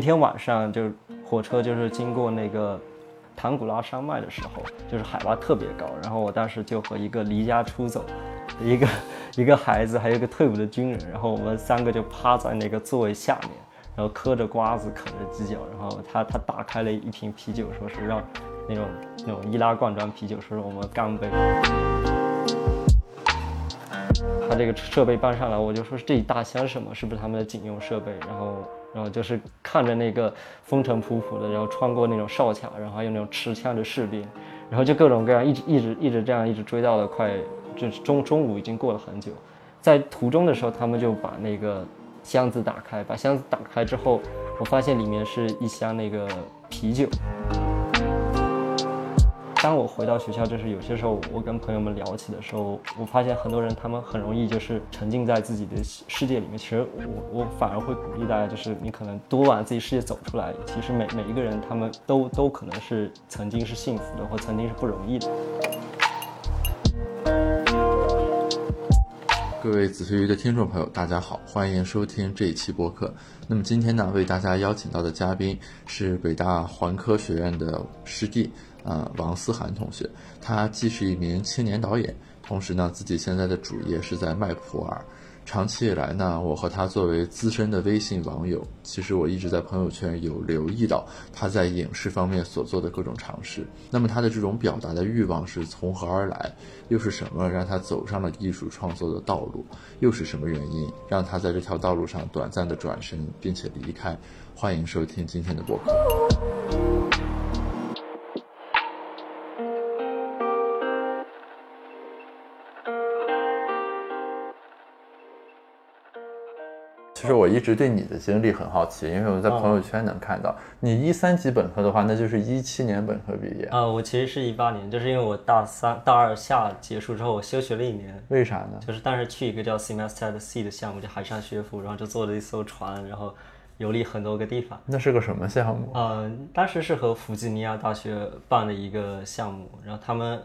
那天晚上就火车就是经过那个唐古拉山脉的时候，就是海拔特别高，然后我当时就和一个离家出走的一个 一个孩子，还有一个退伍的军人，然后我们三个就趴在那个座位下面，然后嗑着瓜子，啃着鸡脚，然后他他打开了一瓶啤酒，说是让那种那种易拉罐装啤酒，说是我们干杯。他这个设备搬上来，我就说这一大箱什么？是不是他们的警用设备？然后，然后就是看着那个风尘仆仆的，然后穿过那种哨卡，然后还有那种持枪的士兵，然后就各种各样，一直一直一直这样，一直追到了快，就是中中午已经过了很久。在途中的时候，他们就把那个箱子打开，把箱子打开之后，我发现里面是一箱那个啤酒。当我回到学校，就是有些时候我跟朋友们聊起的时候，我发现很多人他们很容易就是沉浸在自己的世界里面。其实我我反而会鼓励大家，就是你可能多往自己世界走出来。其实每每一个人他们都都可能是曾经是幸福的，或曾经是不容易的。各位子非鱼的听众朋友，大家好，欢迎收听这一期播客。那么今天呢，为大家邀请到的嘉宾是北大环科学院的师弟。呃，王思涵同学，他既是一名青年导演，同时呢，自己现在的主业是在卖普洱。长期以来呢，我和他作为资深的微信网友，其实我一直在朋友圈有留意到他在影视方面所做的各种尝试。那么他的这种表达的欲望是从何而来？又是什么让他走上了艺术创作的道路？又是什么原因让他在这条道路上短暂的转身并且离开？欢迎收听今天的播客。其实我一直对你的经历很好奇，因为我在朋友圈能看到你一三级本科的话，那就是一七年本科毕业啊。我其实是一八年，就是因为我大三、大二下结束之后，我休学了一年。为啥呢？就是当时去一个叫 Semester C 的项目，就海上学府，然后就坐了一艘船，然后游历很多个地方。那是个什么项目？嗯，当时是和弗吉尼亚大学办的一个项目，然后他们。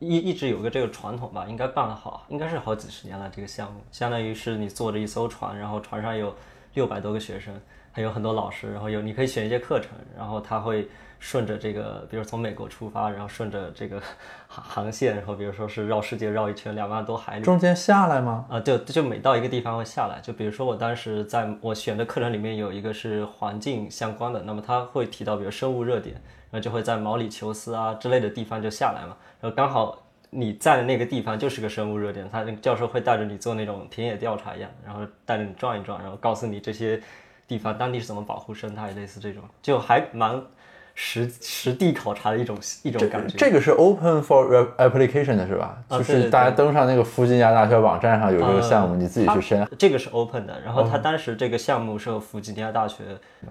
一一直有个这个传统吧，应该办了好，应该是好几十年了。这个项目相当于是你坐着一艘船，然后船上有六百多个学生，还有很多老师，然后有你可以选一些课程，然后他会顺着这个，比如从美国出发，然后顺着这个航 航线，然后比如说是绕世界绕一圈两万多海里，中间下来吗？啊，就就每到一个地方会下来。就比如说我当时在我选的课程里面有一个是环境相关的，那么他会提到比如生物热点。然后就会在毛里求斯啊之类的地方就下来嘛，然后刚好你在的那个地方就是个生物热点，他那个教授会带着你做那种田野调查一样，然后带着你转一转，然后告诉你这些地方当地是怎么保护生态，类似这种，就还蛮。实实地考察的一种一种感觉，这个是 open for application 的是吧？就是大家登上那个弗吉尼亚大学网站上有这个项目，你自己去申。这个是 open 的，然后他当时这个项目是和弗吉尼亚大学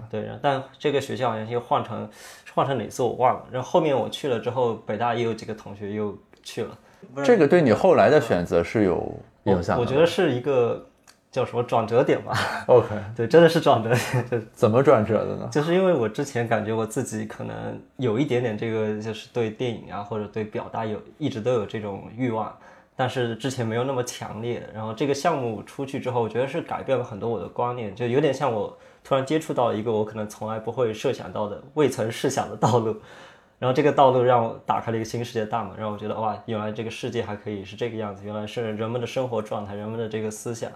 对，但这个学校好像又换成换成哪次我忘了。然后后面我去了之后，北大也有几个同学又去了。这个对你后来的选择是有影响？我觉得是一个。叫什么转折点吧？OK，对，真的是转折点。就 怎么转折的呢？就是因为我之前感觉我自己可能有一点点这个，就是对电影啊或者对表达有一直都有这种欲望，但是之前没有那么强烈。然后这个项目出去之后，我觉得是改变了很多我的观念，就有点像我突然接触到一个我可能从来不会设想到的、未曾试想的道路。然后这个道路让我打开了一个新世界大门，让我觉得哇，原来这个世界还可以是这个样子，原来是人们的生活状态、人们的这个思想。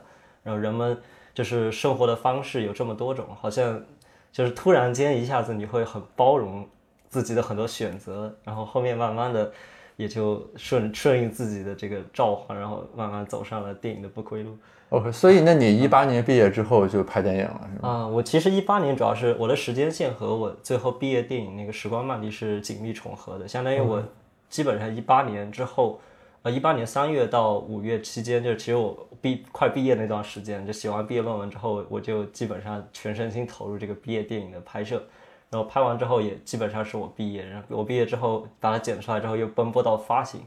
然后人们就是生活的方式有这么多种，好像就是突然间一下子你会很包容自己的很多选择，然后后面慢慢的也就顺顺应自己的这个召唤，然后慢慢走上了电影的不归路。OK，所以那你一八年毕业之后就拍电影了，是吗？啊，我其实一八年主要是我的时间线和我最后毕业电影那个《时光漫递》是紧密重合的，相当于我基本上一八年之后。呃一八年三月到五月期间，就是其实我毕快毕业那段时间，就写完毕业论文之后，我就基本上全身心投入这个毕业电影的拍摄。然后拍完之后，也基本上是我毕业。然后我毕业之后把它剪出来之后，又奔波到发行。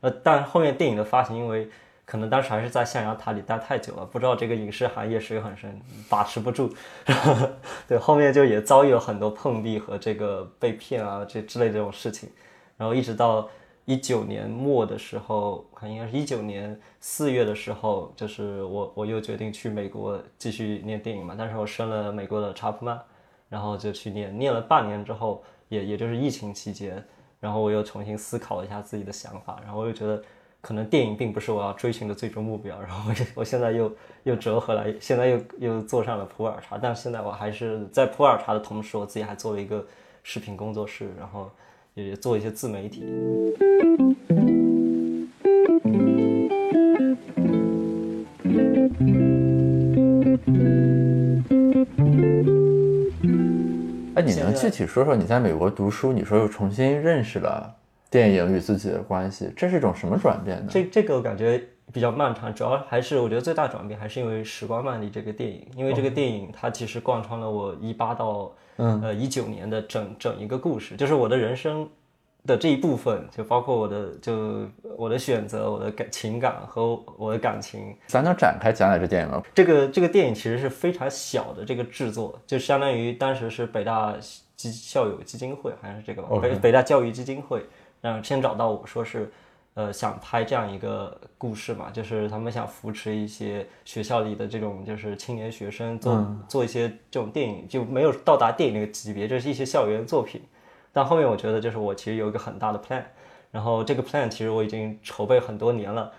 呃，但后面电影的发行，因为可能当时还是在象牙塔里待太久了，不知道这个影视行业水很深，把持不住。对，后面就也遭遇了很多碰壁和这个被骗啊这之类这种事情。然后一直到。一九年末的时候，看应该是一九年四月的时候，就是我我又决定去美国继续念电影嘛。但是我申了美国的查普曼，然后就去念，念了半年之后，也也就是疫情期间，然后我又重新思考了一下自己的想法，然后我又觉得可能电影并不是我要追寻的最终目标，然后我现在又又折回来，现在又又做上了普洱茶，但现在我还是在普洱茶的同时，我自己还做了一个视频工作室，然后也做一些自媒体。哎，你能具体说说你在美国读书，你说又重新认识了电影与自己的关系，这是一种什么转变呢？这这个我感觉比较漫长，主要还是我觉得最大转变还是因为《时光漫里》这个电影，因为这个电影它其实贯穿了我一八到呃一九年的整整一个故事，就是我的人生的这一部分，就包括我的就我的选择、我的感情感和我的感情。咱能展开讲讲这电影吗？这个这个电影其实是非常小的这个制作，就相当于当时是北大基校友基金会，好像是这个吧，北北大教育基金会，然后先找到我说是，呃，想拍这样一个故事嘛，就是他们想扶持一些学校里的这种就是青年学生做、做一些这种电影，就没有到达电影那个级别，就是一些校园作品。但后面我觉得就是我其实有一个很大的 plan，然后这个 plan 其实我已经筹备很多年了。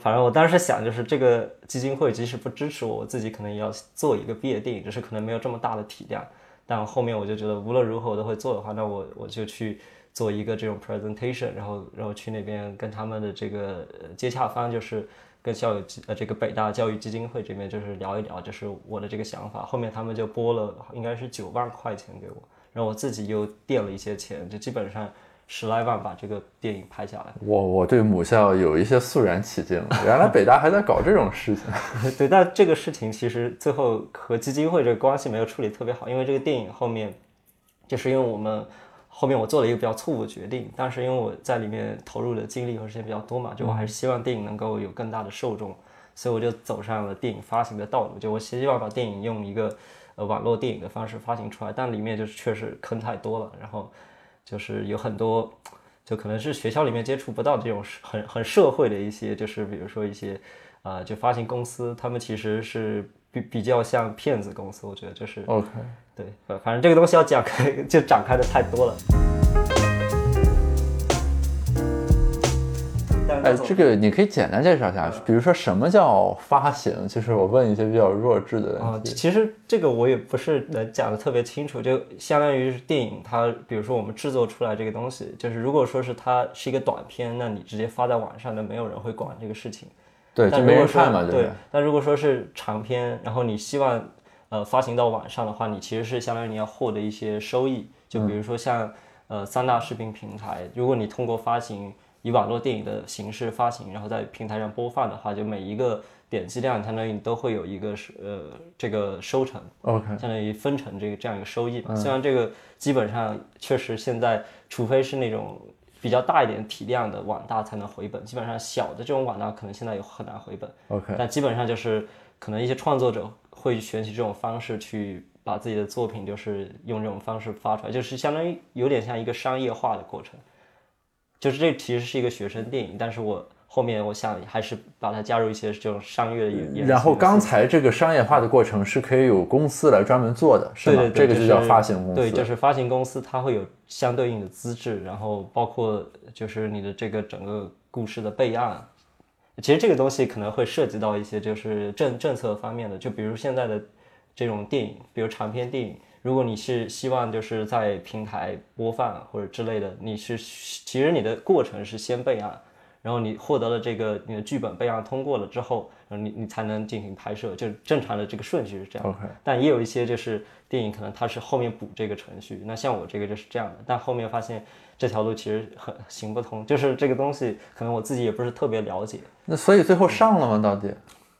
反正我当时想，就是这个基金会即使不支持我，我自己可能也要做一个毕业电影，只是可能没有这么大的体量。但后面我就觉得无论如何我都会做的话，那我我就去做一个这种 presentation，然后然后去那边跟他们的这个接洽方，就是跟校友基呃这个北大教育基金会这边就是聊一聊，就是我的这个想法。后面他们就拨了应该是九万块钱给我。然后我自己又垫了一些钱，就基本上十来万把这个电影拍下来。我我对母校有一些肃然起敬，原来北大还在搞这种事情。对，但这个事情其实最后和基金会这个关系没有处理特别好，因为这个电影后面就是因为我们后面我做了一个比较错误的决定，但是因为我在里面投入的精力和时间比较多嘛，就我还是希望电影能够有更大的受众，所以我就走上了电影发行的道路，就我希望把电影用一个。呃，网络电影的方式发行出来，但里面就是确实坑太多了，然后就是有很多，就可能是学校里面接触不到这种很很社会的一些，就是比如说一些，啊，就发行公司，他们其实是比比较像骗子公司，我觉得就是 OK，对，反正这个东西要讲开 就展开的太多了。哎，这个你可以简单介绍一下，比如说什么叫发行？就是我问一些比较弱智的啊，其实这个我也不是能讲的特别清楚，就相当于是电影，它比如说我们制作出来这个东西，就是如果说是它是一个短片，那你直接发在网上，那没有人会管这个事情。对，就没人看嘛，对。但如果说是长片，然后你希望呃发行到网上的话，你其实是相当于你要获得一些收益，就比如说像呃三大视频平台，如果你通过发行。以网络电影的形式发行，然后在平台上播放的话，就每一个点击量相当于你都会有一个是呃这个收成，OK，相当于分成这个这样一个收益嘛。虽然这个基本上确实现在，除非是那种比较大一点体量的网大才能回本，基本上小的这种网大可能现在也很难回本，OK。但基本上就是可能一些创作者会选取这种方式去把自己的作品就是用这种方式发出来，就是相当于有点像一个商业化的过程。就是这其实是一个学生电影，但是我后面我想还是把它加入一些这种商业的元然后刚才这个商业化的过程是可以有公司来专门做的，是吗？这个就叫发行公司。对，就是发行公司，它会有相对应的资质，然后包括就是你的这个整个故事的备案。其实这个东西可能会涉及到一些就是政政策方面的，就比如现在的这种电影，比如长篇电影。如果你是希望就是在平台播放或者之类的，你是其实你的过程是先备案，然后你获得了这个你的剧本备案通过了之后，然后你你才能进行拍摄，就正常的这个顺序是这样。OK。但也有一些就是电影可能它是后面补这个程序，那像我这个就是这样的，但后面发现这条路其实很行不通，就是这个东西可能我自己也不是特别了解。那所以最后上了吗？到底？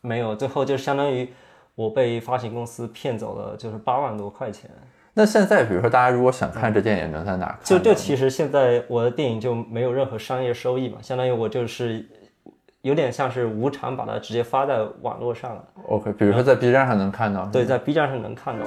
没有，最后就相当于。我被发行公司骗走了，就是八万多块钱。那现在，比如说大家如果想看这电影，能在哪看？就就其实现在我的电影就没有任何商业收益嘛，相当于我就是有点像是无偿把它直接发在网络上了。OK，比如说在 B 站上能看到。对，在 B 站上能看到。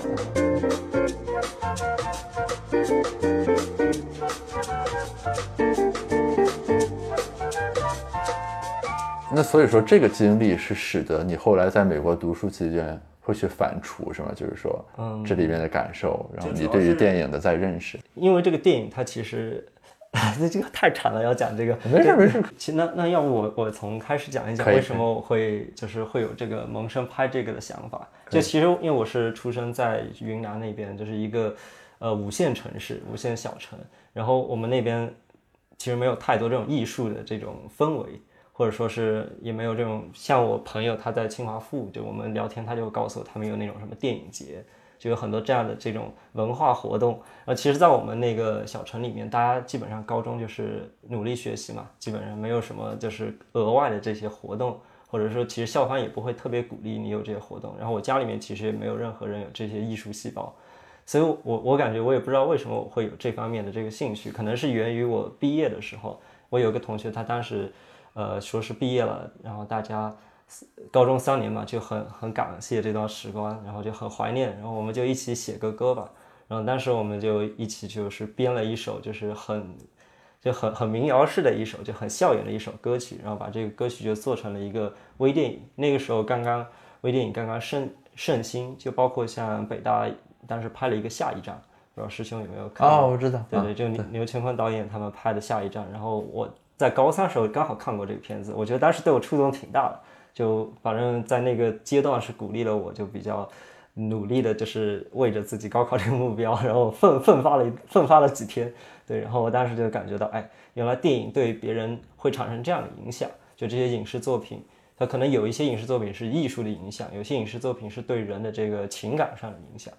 那所以说，这个经历是使得你后来在美国读书期间会去反刍，是吗？就是说，嗯这里面的感受，然后你对于电影的再认识。因为这个电影它其实，那这个太长了，要讲这个。没事没事。其实那那要不我我从开始讲一讲为什么我会就是会有这个萌生拍这个的想法。就其实因为我是出生在云南那边，就是一个呃五线城市、五线小城，然后我们那边其实没有太多这种艺术的这种氛围。或者说是也没有这种像我朋友他在清华附，就我们聊天，他就告诉我他们有那种什么电影节，就有很多这样的这种文化活动。呃，其实，在我们那个小城里面，大家基本上高中就是努力学习嘛，基本上没有什么就是额外的这些活动，或者说其实校方也不会特别鼓励你有这些活动。然后我家里面其实也没有任何人有这些艺术细胞，所以我我感觉我也不知道为什么我会有这方面的这个兴趣，可能是源于我毕业的时候，我有个同学他当时。呃，说是毕业了，然后大家高中三年嘛，就很很感谢这段时光，然后就很怀念，然后我们就一起写个歌吧。然后当时我们就一起就是编了一首，就是很就很很民谣式的一首，就很校园的一首歌曲，然后把这个歌曲就做成了一个微电影。那个时候刚刚微电影刚刚盛盛行，就包括像北大当时拍了一个下一站，不知道师兄有没有看？哦，我知道，对对，就牛牛乾坤导演他们拍的下一站，然后我。在高三时候刚好看过这个片子，我觉得当时对我触动挺大的，就反正在那个阶段是鼓励了我，就比较努力的，就是为着自己高考这个目标，然后奋奋发了奋发了几天，对，然后我当时就感觉到，哎，原来电影对别人会产生这样的影响，就这些影视作品，它可能有一些影视作品是艺术的影响，有些影视作品是对人的这个情感上的影响。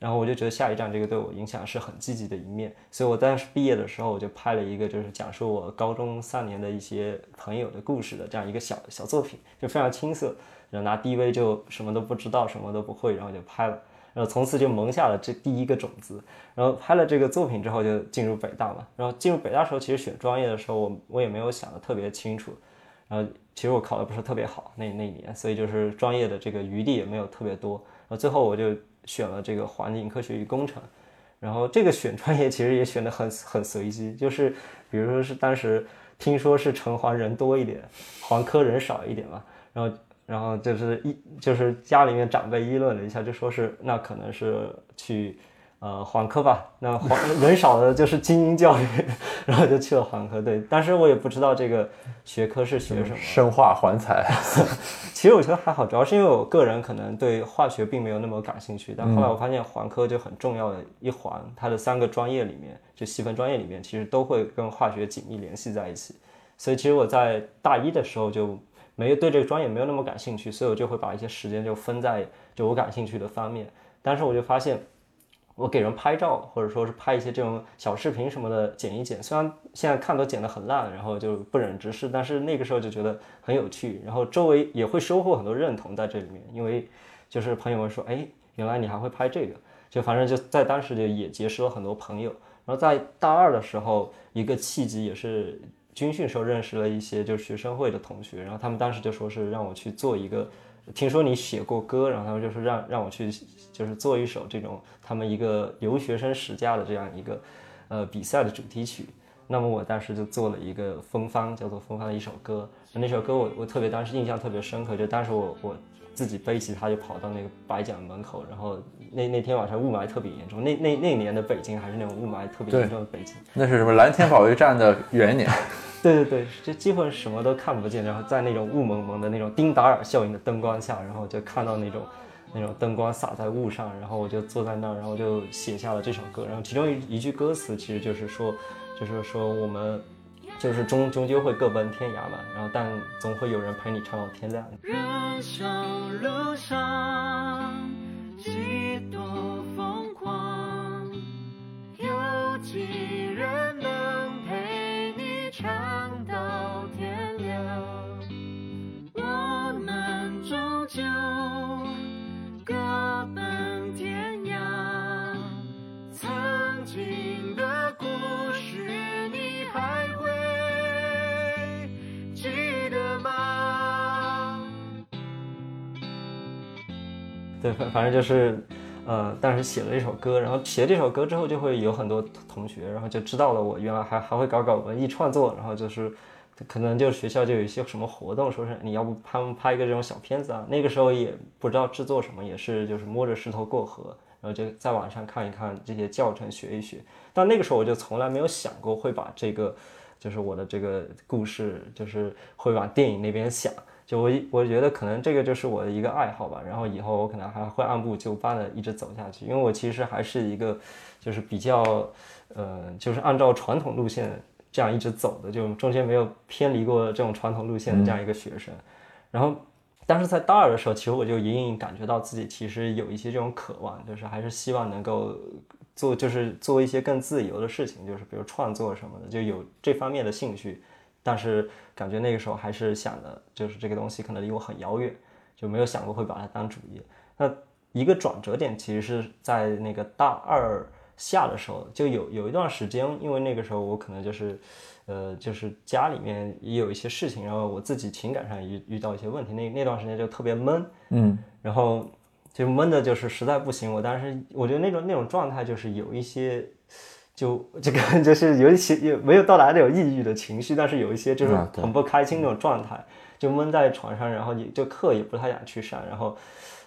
然后我就觉得下一站这个对我影响是很积极的一面，所以我当时毕业的时候我就拍了一个就是讲述我高中三年的一些朋友的故事的这样一个小小作品，就非常青涩，然后拿 DV 就什么都不知道，什么都不会，然后就拍了，然后从此就萌下了这第一个种子。然后拍了这个作品之后就进入北大嘛，然后进入北大时候其实选专业的时候我我也没有想的特别清楚，然后其实我考的不是特别好那那一年，所以就是专业的这个余地也没有特别多，然后最后我就。选了这个环境科学与工程，然后这个选专业其实也选的很很随机，就是比如说是当时听说是城环人多一点，环科人少一点嘛，然后然后就是一就是家里面长辈议论了一下，就说是那可能是去。呃，环科吧，那环 人少的就是精英教育，然后就去了环科。对，当时我也不知道这个学科是学什么，生化环材。其实我觉得还好，主要是因为我个人可能对化学并没有那么感兴趣。但后来我发现环科就很重要的一环，它的三个专业里面，就细分专业里面，其实都会跟化学紧密联系在一起。所以其实我在大一的时候就没有对这个专业没有那么感兴趣，所以我就会把一些时间就分在就我感兴趣的方面。但是我就发现。我给人拍照，或者说是拍一些这种小视频什么的，剪一剪。虽然现在看都剪得很烂，然后就不忍直视，但是那个时候就觉得很有趣，然后周围也会收获很多认同在这里面。因为就是朋友们说，哎，原来你还会拍这个，就反正就在当时就也结识了很多朋友。然后在大二的时候，一个契机也是军训时候认识了一些就是学生会的同学，然后他们当时就说是让我去做一个。听说你写过歌，然后他们就是让让我去，就是做一首这种他们一个留学生实价的这样一个，呃比赛的主题曲。那么我当时就做了一个风帆，叫做风帆的一首歌。那首歌我我特别当时印象特别深刻，就当时我我自己背吉他就跑到那个白奖门口，然后那那天晚上雾霾特别严重，那那那年的北京还是那种雾霾特别严重的北京。那是什么蓝天保卫战的元年。对 对对，就几乎什么都看不见，然后在那种雾蒙蒙的那种丁达尔效应的灯光下，然后就看到那种那种灯光洒在雾上，然后我就坐在那儿，然后就写下了这首歌。然后其中一一句歌词其实就是说，就是说我们就是终终究会各奔天涯嘛，然后但总会有人陪你唱到天亮。人生路上几多疯狂，有几曾经的故事，你还会记得吗？对，反反正就是。呃，当时写了一首歌，然后写这首歌之后，就会有很多同学，然后就知道了我原来还还会搞搞文艺创作，然后就是可能就学校就有一些什么活动，说是你要不他们拍一个这种小片子啊。那个时候也不知道制作什么，也是就是摸着石头过河，然后就在网上看一看这些教程，学一学。但那个时候我就从来没有想过会把这个，就是我的这个故事，就是会往电影那边想。就我我觉得可能这个就是我的一个爱好吧，然后以后我可能还会按部就班的一直走下去，因为我其实还是一个就是比较呃就是按照传统路线这样一直走的，就中间没有偏离过这种传统路线的这样一个学生。然后，但是在大二的时候，其实我就隐隐感觉到自己其实有一些这种渴望，就是还是希望能够做就是做一些更自由的事情，就是比如创作什么的，就有这方面的兴趣。但是感觉那个时候还是想的，就是这个东西可能离我很遥远，就没有想过会把它当主业。那一个转折点其实是在那个大二下的时候，就有有一段时间，因为那个时候我可能就是，呃，就是家里面也有一些事情，然后我自己情感上遇遇到一些问题，那那段时间就特别闷，嗯，然后就闷的就是实在不行。我当时我觉得那种那种状态就是有一些。就这个 就是有一些也没有到达那种抑郁的情绪，但是有一些就是很不开心那种状态，就闷在床上，然后你就课也不太想去上，然后，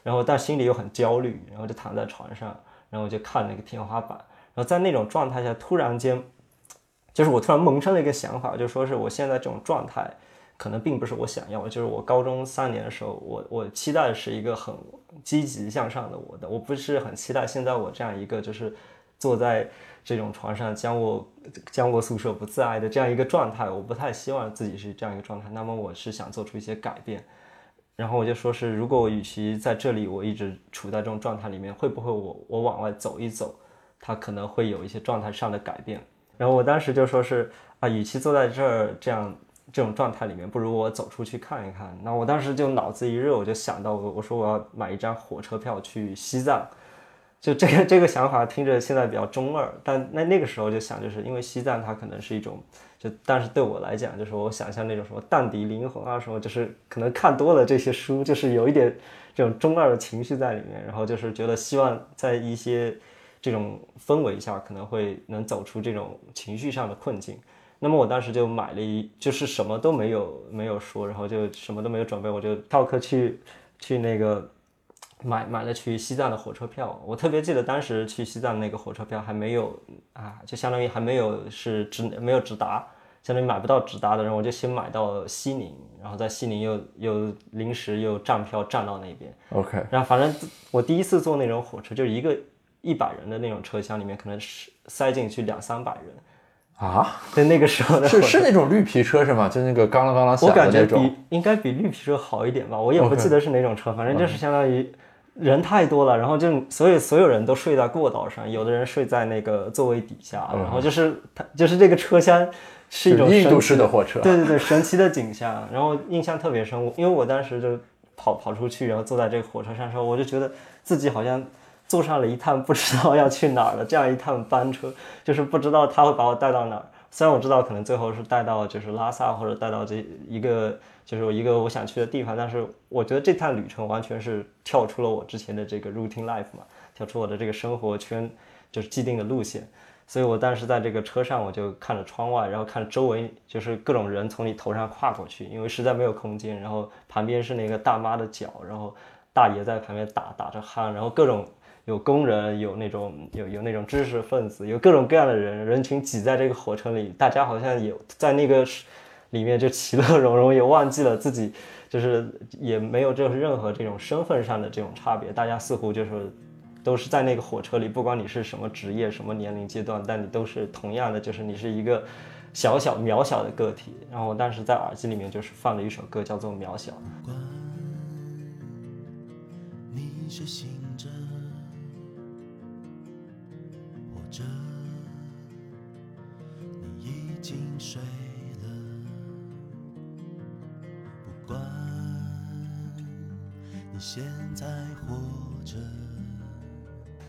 然后但心里又很焦虑，然后就躺在床上，然后就看那个天花板，然后在那种状态下，突然间，就是我突然萌生了一个想法，就说是我现在这种状态可能并不是我想要的，就是我高中三年的时候，我我期待的是一个很积极向上的我的，我不是很期待现在我这样一个就是坐在。这种床上将我将我宿舍不自爱的这样一个状态，我不太希望自己是这样一个状态。那么我是想做出一些改变，然后我就说是，如果我与其在这里我一直处在这种状态里面，会不会我我往外走一走，它可能会有一些状态上的改变。然后我当时就说是啊，与其坐在这儿这样这种状态里面，不如我走出去看一看。那我当时就脑子一热，我就想到我我说我要买一张火车票去西藏。就这个这个想法听着现在比较中二，但那那个时候就想，就是因为西藏它可能是一种，就但是对我来讲，就是我想象那种什么荡涤灵魂啊什么，就是可能看多了这些书，就是有一点这种中二的情绪在里面，然后就是觉得希望在一些这种氛围下，可能会能走出这种情绪上的困境。那么我当时就买了一，就是什么都没有没有说，然后就什么都没有准备，我就跳课去去那个。买买了去西藏的火车票，我特别记得当时去西藏那个火车票还没有啊，就相当于还没有是直没有直达，相当于买不到直达的，然后我就先买到西宁，然后在西宁又又临时又站票站到那边。OK，然后反正我第一次坐那种火车，就一个一百人的那种车厢里面，可能是塞进去两三百人啊。在那个时候的是是那种绿皮车是吗？就那个刚啷刚啷响的那种。我感觉比应该比绿皮车好一点吧，我也不记得是哪种车，反正就是相当于。人太多了，然后就所有所有人都睡在过道上，有的人睡在那个座位底下，然后就是它就是这个车厢是一种印度式的火车，对对对，神奇的景象，然后印象特别深，因为我当时就跑跑出去，然后坐在这个火车上时候，我就觉得自己好像坐上了一趟不知道要去哪儿的这样一趟班车，就是不知道他会把我带到哪儿。虽然我知道可能最后是带到就是拉萨或者带到这一个就是一个我想去的地方，但是我觉得这趟旅程完全是跳出了我之前的这个 routine life 嘛，跳出我的这个生活圈，就是既定的路线。所以我当时在这个车上，我就看着窗外，然后看周围就是各种人从你头上跨过去，因为实在没有空间。然后旁边是那个大妈的脚，然后大爷在旁边打打着鼾，然后各种。有工人，有那种有有那种知识分子，有各种各样的人，人群挤在这个火车里，大家好像也在那个里面就其乐融融，也忘记了自己，就是也没有就是任何这种身份上的这种差别，大家似乎就是都是在那个火车里，不管你是什么职业、什么年龄阶段，但你都是同样的，就是你是一个小小渺小的个体。然后我当时在耳机里面就是放了一首歌，叫做《渺小》。你是现在活着，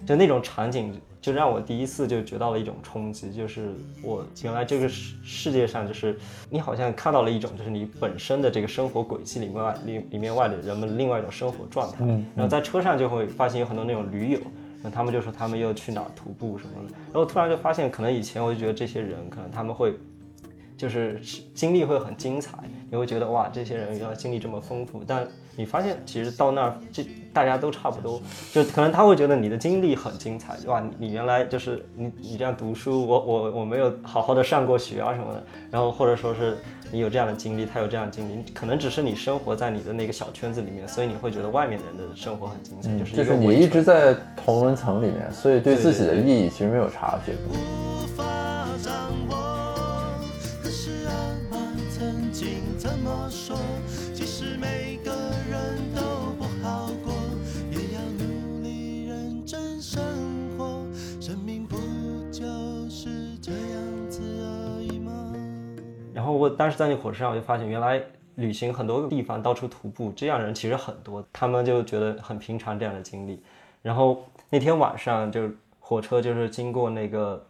就那种场景，就让我第一次就觉到了一种冲击，就是我原来这个世世界上，就是你好像看到了一种，就是你本身的这个生活轨迹里面外里里面外的人们另外一种生活状态。然后在车上就会发现有很多那种驴友，那他们就说他们又去哪儿徒步什么的。然后突然就发现，可能以前我就觉得这些人可能他们会就是经历会很精彩，你会觉得哇，这些人原来经历这么丰富。但你发现其实到那儿，这大家都差不多，就可能他会觉得你的经历很精彩，哇，你原来就是你你这样读书，我我我没有好好的上过学啊什么的，然后或者说是你有这样的经历，他有这样的经历，可能只是你生活在你的那个小圈子里面，所以你会觉得外面人的生活很精彩，就是就是你一直在同温层里面，所以对自己的意义其实没有察觉。说，即使每个人都不好过，也要努力认真生活。生命不就是这样子而已吗然后我当时在那火车上，我就发现原来旅行很多地方，到处徒步，这样人其实很多，他们就觉得很平常这样的经历。然后那天晚上，就火车就是经过那个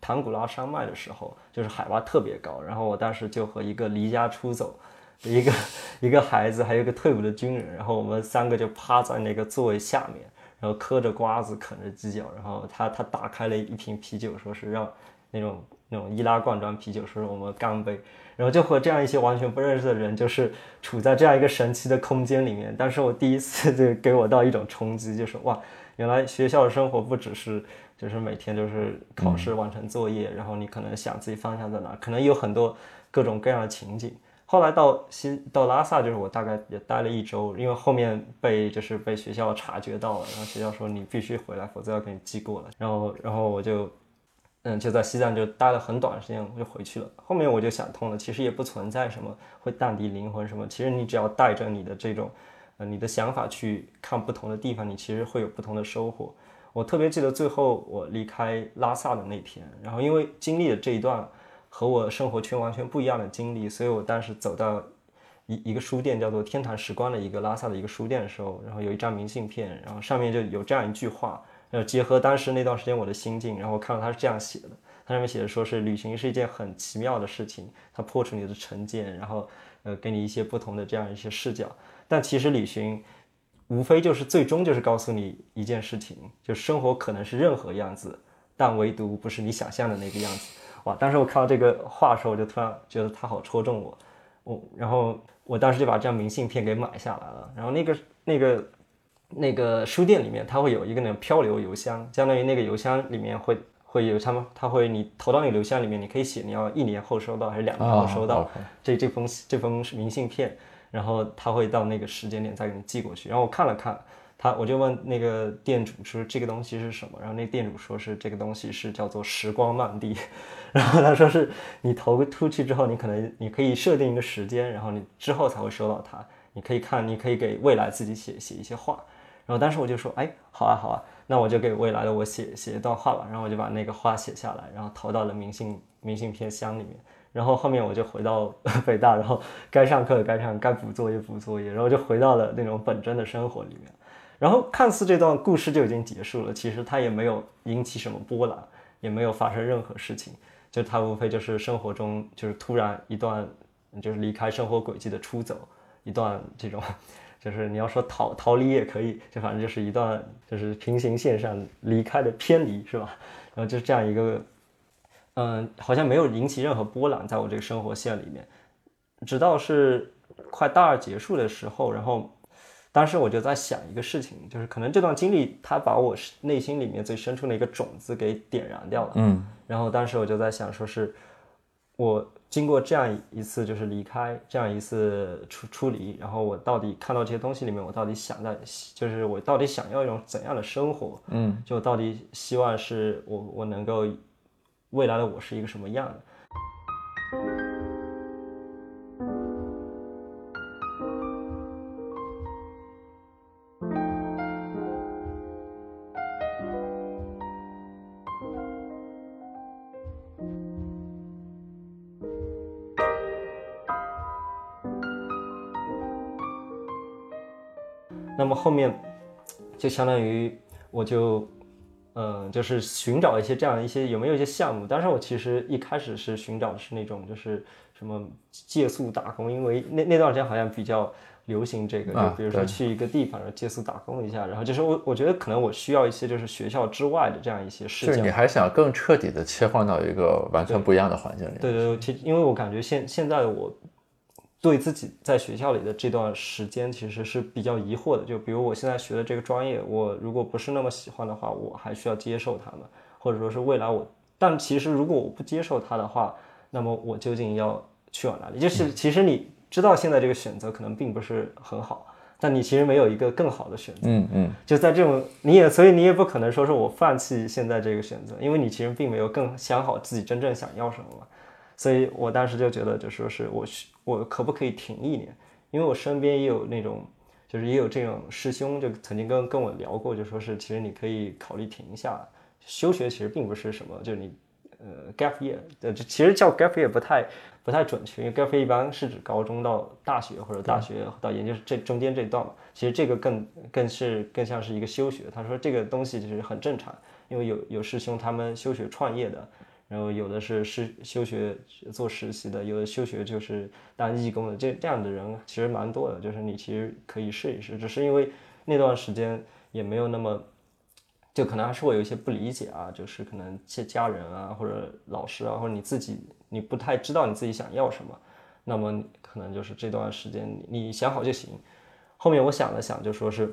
唐古拉山脉的时候，就是海拔特别高。然后我当时就和一个离家出走，一个一个孩子，还有一个退伍的军人，然后我们三个就趴在那个座位下面，然后嗑着瓜子，啃着鸡脚。然后他他打开了一瓶啤酒，说是让那种。那种易拉罐装啤酒，说是我们干杯，然后就和这样一些完全不认识的人，就是处在这样一个神奇的空间里面。但是我第一次就给我到一种冲击，就是哇，原来学校的生活不只是就是每天就是考试完成作业，然后你可能想自己方向在哪，可能有很多各种各样的情景。后来到西到拉萨，就是我大概也待了一周，因为后面被就是被学校察觉到了，然后学校说你必须回来，否则要给你记过了。然后然后我就。嗯，就在西藏就待了很短时间，我就回去了。后面我就想通了，其实也不存在什么会荡涤灵魂什么。其实你只要带着你的这种，呃，你的想法去看不同的地方，你其实会有不同的收获。我特别记得最后我离开拉萨的那天，然后因为经历了这一段和我生活圈完全不一样的经历，所以我当时走到一一个书店，叫做天堂时光的一个拉萨的一个书店的时候，然后有一张明信片，然后上面就有这样一句话。呃，结合当时那段时间我的心境，然后看到他是这样写的，他上面写的说是旅行是一件很奇妙的事情，它破除你的成见，然后呃给你一些不同的这样一些视角。但其实旅行无非就是最终就是告诉你一件事情，就生活可能是任何样子，但唯独不是你想象的那个样子。哇！当时我看到这个话的时候，我就突然觉得它好戳中我，我然后我当时就把这张明信片给买下来了，然后那个那个。那个书店里面，它会有一个那种漂流邮箱，相当于那个邮箱里面会会有他们，他会你投到那个邮箱里面，你可以写你要一年后收到还是两年后收到这这封这封明信片，然后他会到那个时间点再给你寄过去。然后我看了看，他我就问那个店主说这个东西是什么，然后那店主说是这个东西是叫做时光漫递，然后他说是你投出去之后，你可能你可以设定一个时间，然后你之后才会收到它，你可以看，你可以给未来自己写写一些话。然后当时我就说，哎，好啊，好啊，那我就给未来的我写写一段话吧。然后我就把那个话写下来，然后投到了明信明信片箱里面。然后后面我就回到 北大，然后该上课的该上，该补作业补作业，然后就回到了那种本真的生活里面。然后看似这段故事就已经结束了，其实它也没有引起什么波澜，也没有发生任何事情，就它无非就是生活中就是突然一段就是离开生活轨迹的出走，一段这种。就是你要说逃逃离也可以，就反正就是一段就是平行线上离开的偏离，是吧？然后就是这样一个，嗯，好像没有引起任何波澜，在我这个生活线里面。直到是快大二结束的时候，然后当时我就在想一个事情，就是可能这段经历它把我内心里面最深处的一个种子给点燃掉了。嗯。然后当时我就在想，说是我。经过这样一次就是离开，这样一次出出离，然后我到底看到这些东西里面，我到底想的，就是我到底想要一种怎样的生活？嗯，就到底希望是我我能够未来的我是一个什么样的？么后面，就相当于我就嗯，就是寻找一些这样一些有没有一些项目。但是我其实一开始是寻找的是那种就是什么借宿打工，因为那那段时间好像比较流行这个，就比如说去一个地方然后借宿打工一下，然后就是我我觉得可能我需要一些就是学校之外的这样一些事情。就是你还想更彻底的切换到一个完全不一样的环境里。对对对，其因为我感觉现现在的我。对自己在学校里的这段时间其实是比较疑惑的，就比如我现在学的这个专业，我如果不是那么喜欢的话，我还需要接受它吗，或者说是未来我，但其实如果我不接受它的话，那么我究竟要去往哪里？就是其实你知道现在这个选择可能并不是很好，但你其实没有一个更好的选择。嗯嗯，就在这种你也所以你也不可能说是我放弃现在这个选择，因为你其实并没有更想好自己真正想要什么嘛。所以我当时就觉得，就说是我我可不可以停一年？因为我身边也有那种，就是也有这种师兄，就曾经跟跟我聊过，就说是其实你可以考虑停一下休学，其实并不是什么，就是你呃 gap year，呃，其实叫 gap year 不太不太准确，因为 gap year 一般是指高中到大学或者大学到研究生这中间这段嘛。其实这个更更是更像是一个休学。他说这个东西就是很正常，因为有有师兄他们休学创业的。然后有的是是休学做实习的，有的休学就是当义工的，这这样的人其实蛮多的。就是你其实可以试一试，只是因为那段时间也没有那么，就可能还是会有一些不理解啊，就是可能家家人啊或者老师啊或者你自己你不太知道你自己想要什么，那么可能就是这段时间你你想好就行。后面我想了想，就说是，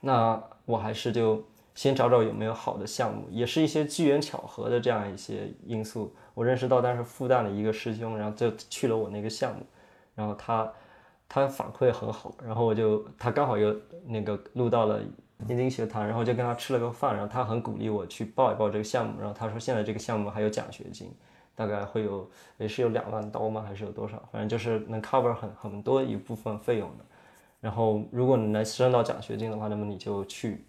那我还是就。先找找有没有好的项目，也是一些机缘巧合的这样一些因素。我认识到当时复旦的一个师兄，然后就去了我那个项目，然后他他反馈很好，然后我就他刚好又那个录到了燕京学堂，然后就跟他吃了个饭，然后他很鼓励我去报一报这个项目，然后他说现在这个项目还有奖学金，大概会有也是有两万刀吗？还是有多少？反正就是能 cover 很很多一部分费用的。然后如果你能升到奖学金的话，那么你就去。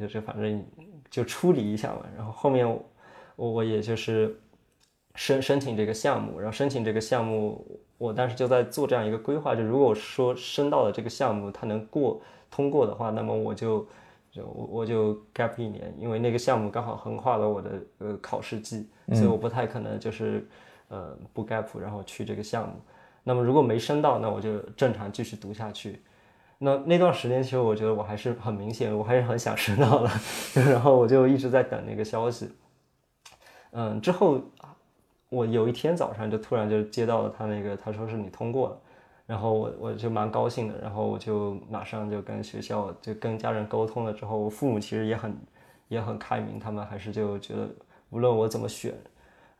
就是反正就处理一下嘛，然后后面我我也就是申申请这个项目，然后申请这个项目，我当时就在做这样一个规划，就如果说申到了这个项目它能过通过的话，那么我就就我就 gap 一年，因为那个项目刚好横跨了我的呃考试季，所以我不太可能就是呃不 gap 然后去这个项目。那么如果没升到，那我就正常继续读下去。那那段时间，其实我觉得我还是很明显，我还是很想升到的，然后我就一直在等那个消息。嗯，之后我有一天早上就突然就接到了他那个，他说是你通过了，然后我我就蛮高兴的，然后我就马上就跟学校就跟家人沟通了之后，我父母其实也很也很开明，他们还是就觉得无论我怎么选，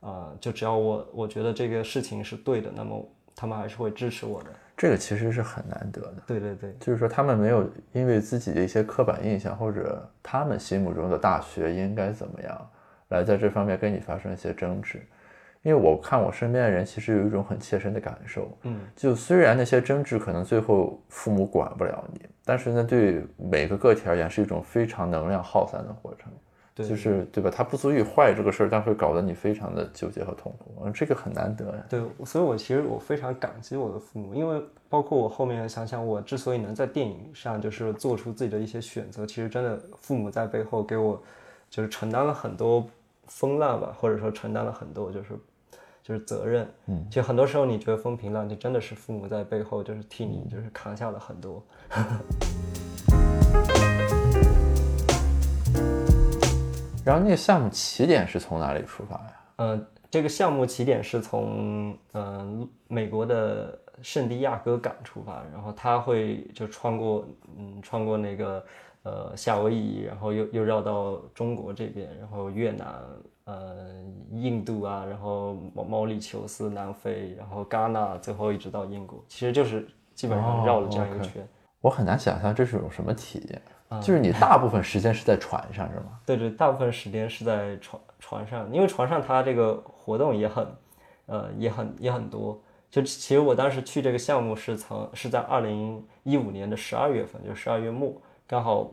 啊，就只要我我觉得这个事情是对的，那么他们还是会支持我的。这个其实是很难得的，对对对，就是说他们没有因为自己的一些刻板印象或者他们心目中的大学应该怎么样，来在这方面跟你发生一些争执。因为我看我身边的人，其实有一种很切身的感受，嗯，就虽然那些争执可能最后父母管不了你，但是呢，对每个个体而言是一种非常能量耗散的过程。就是对吧？它不足以坏这个事儿，但会搞得你非常的纠结和痛苦。嗯，这个很难得呀。对，所以我其实我非常感激我的父母，因为包括我后面想想，我之所以能在电影上就是做出自己的一些选择，其实真的父母在背后给我就是承担了很多风浪吧，或者说承担了很多就是就是责任。嗯，其实很多时候你觉得风平浪静，真的是父母在背后就是替你就是扛下了很多。然后那个项目起点是从哪里出发呀？嗯，这个项目起点是从嗯美国的圣地亚哥港出发，然后它会就穿过嗯穿过那个呃夏威夷，然后又又绕到中国这边，然后越南、呃印度啊，然后毛毛里求斯、南非，然后戛纳，最后一直到英国，其实就是基本上绕了这样一个圈。我很难想象这是种什么体验。就是你大部分时间是在船上是吗？对对，大部分时间是在船船上，因为船上它这个活动也很，呃，也很也很多。就其实我当时去这个项目是从是在二零一五年的十二月份，就十二月末，刚好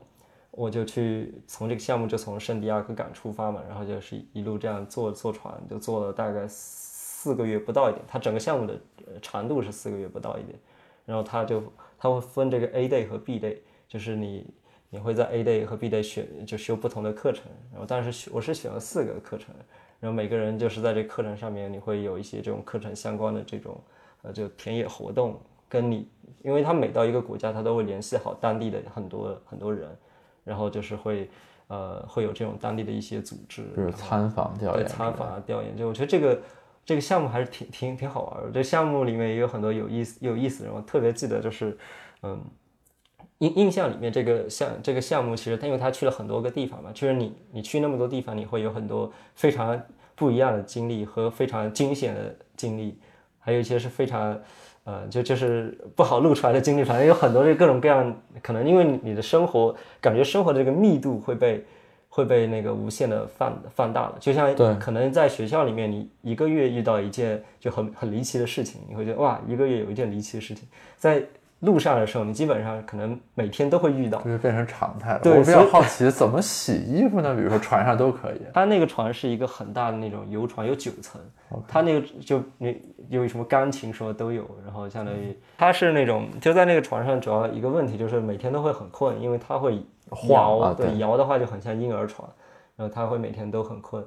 我就去从这个项目就从圣地亚哥港出发嘛，然后就是一路这样坐坐船，就坐了大概四个月不到一点。它整个项目的长度是四个月不到一点，然后它就它会分这个 A day 和 B day，就是你。你会在 A day 和 B day 选就修不同的课程，然后但是我是选了四个课程，然后每个人就是在这课程上面你会有一些这种课程相关的这种呃就田野活动，跟你，因为他每到一个国家他都会联系好当地的很多很多人，然后就是会呃会有这种当地的一些组织，就是参访调对研，参访啊调研，就我觉得这个这个项目还是挺挺挺好玩的。这项目里面也有很多有意思有意思的人，我特别记得就是，嗯，印印象里面这个项这个项目其实他因为他去了很多个地方嘛，就是你你去那么多地方，你会有很多非常不一样的经历和非常惊险的经历，还有一些是非常。呃，就就是不好露出来的经历，反正有很多这各种各样，可能因为你你的生活感觉生活的这个密度会被会被那个无限的放放大了，就像对可能在学校里面，你一个月遇到一件就很很离奇的事情，你会觉得哇，一个月有一件离奇的事情，在路上的时候，你基本上可能每天都会遇到。就是变成常态了。对我比较好奇，怎么洗衣服呢？比如说船上都可以。它那个船是一个很大的那种游船，有九层。它那个就你有什么钢琴什么都有，然后相当于它是那种就在那个船上，主要一个问题就是每天都会很困，因为它会晃摇，啊对对摇的话就很像婴儿床，然后它会每天都很困。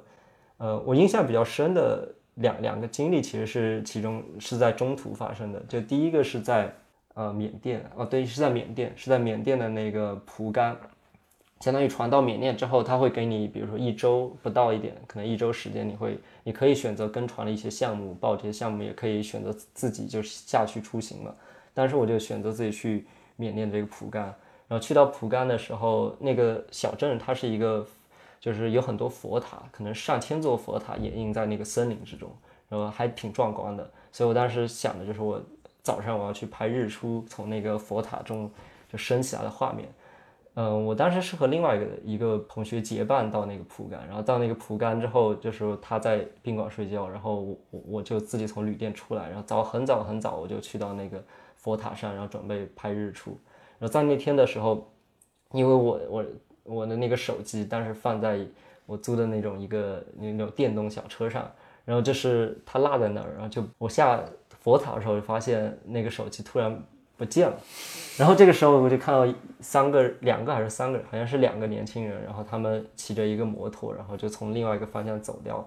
呃，我印象比较深的两两个经历，其实是其中是在中途发生的。就第一个是在呃缅甸，哦对，是在缅甸，是在缅甸的那个蒲甘，相当于船到缅甸之后，他会给你，比如说一周不到一点，可能一周时间，你会你可以选择跟船的一些项目，报这些项目，也可以选择自己就是下去出行嘛。但是我就选择自己去缅甸这个蒲甘，然后去到蒲甘的时候，那个小镇它是一个，就是有很多佛塔，可能上千座佛塔掩映在那个森林之中，然后还挺壮观的。所以我当时想的就是我早上我要去拍日出从那个佛塔中就升起来的画面。嗯，我当时是和另外一个一个同学结伴到那个蒲甘，然后到那个蒲甘之后，就是他在宾馆睡觉，然后我我就自己从旅店出来，然后早很早很早我就去到那个佛塔上，然后准备拍日出。然后在那天的时候，因为我我我的那个手机当时放在我租的那种一个那种电动小车上，然后就是它落在那儿，然后就我下佛塔的时候就发现那个手机突然不见了。然后这个时候我就看到三个、两个还是三个，好像是两个年轻人，然后他们骑着一个摩托，然后就从另外一个方向走掉了。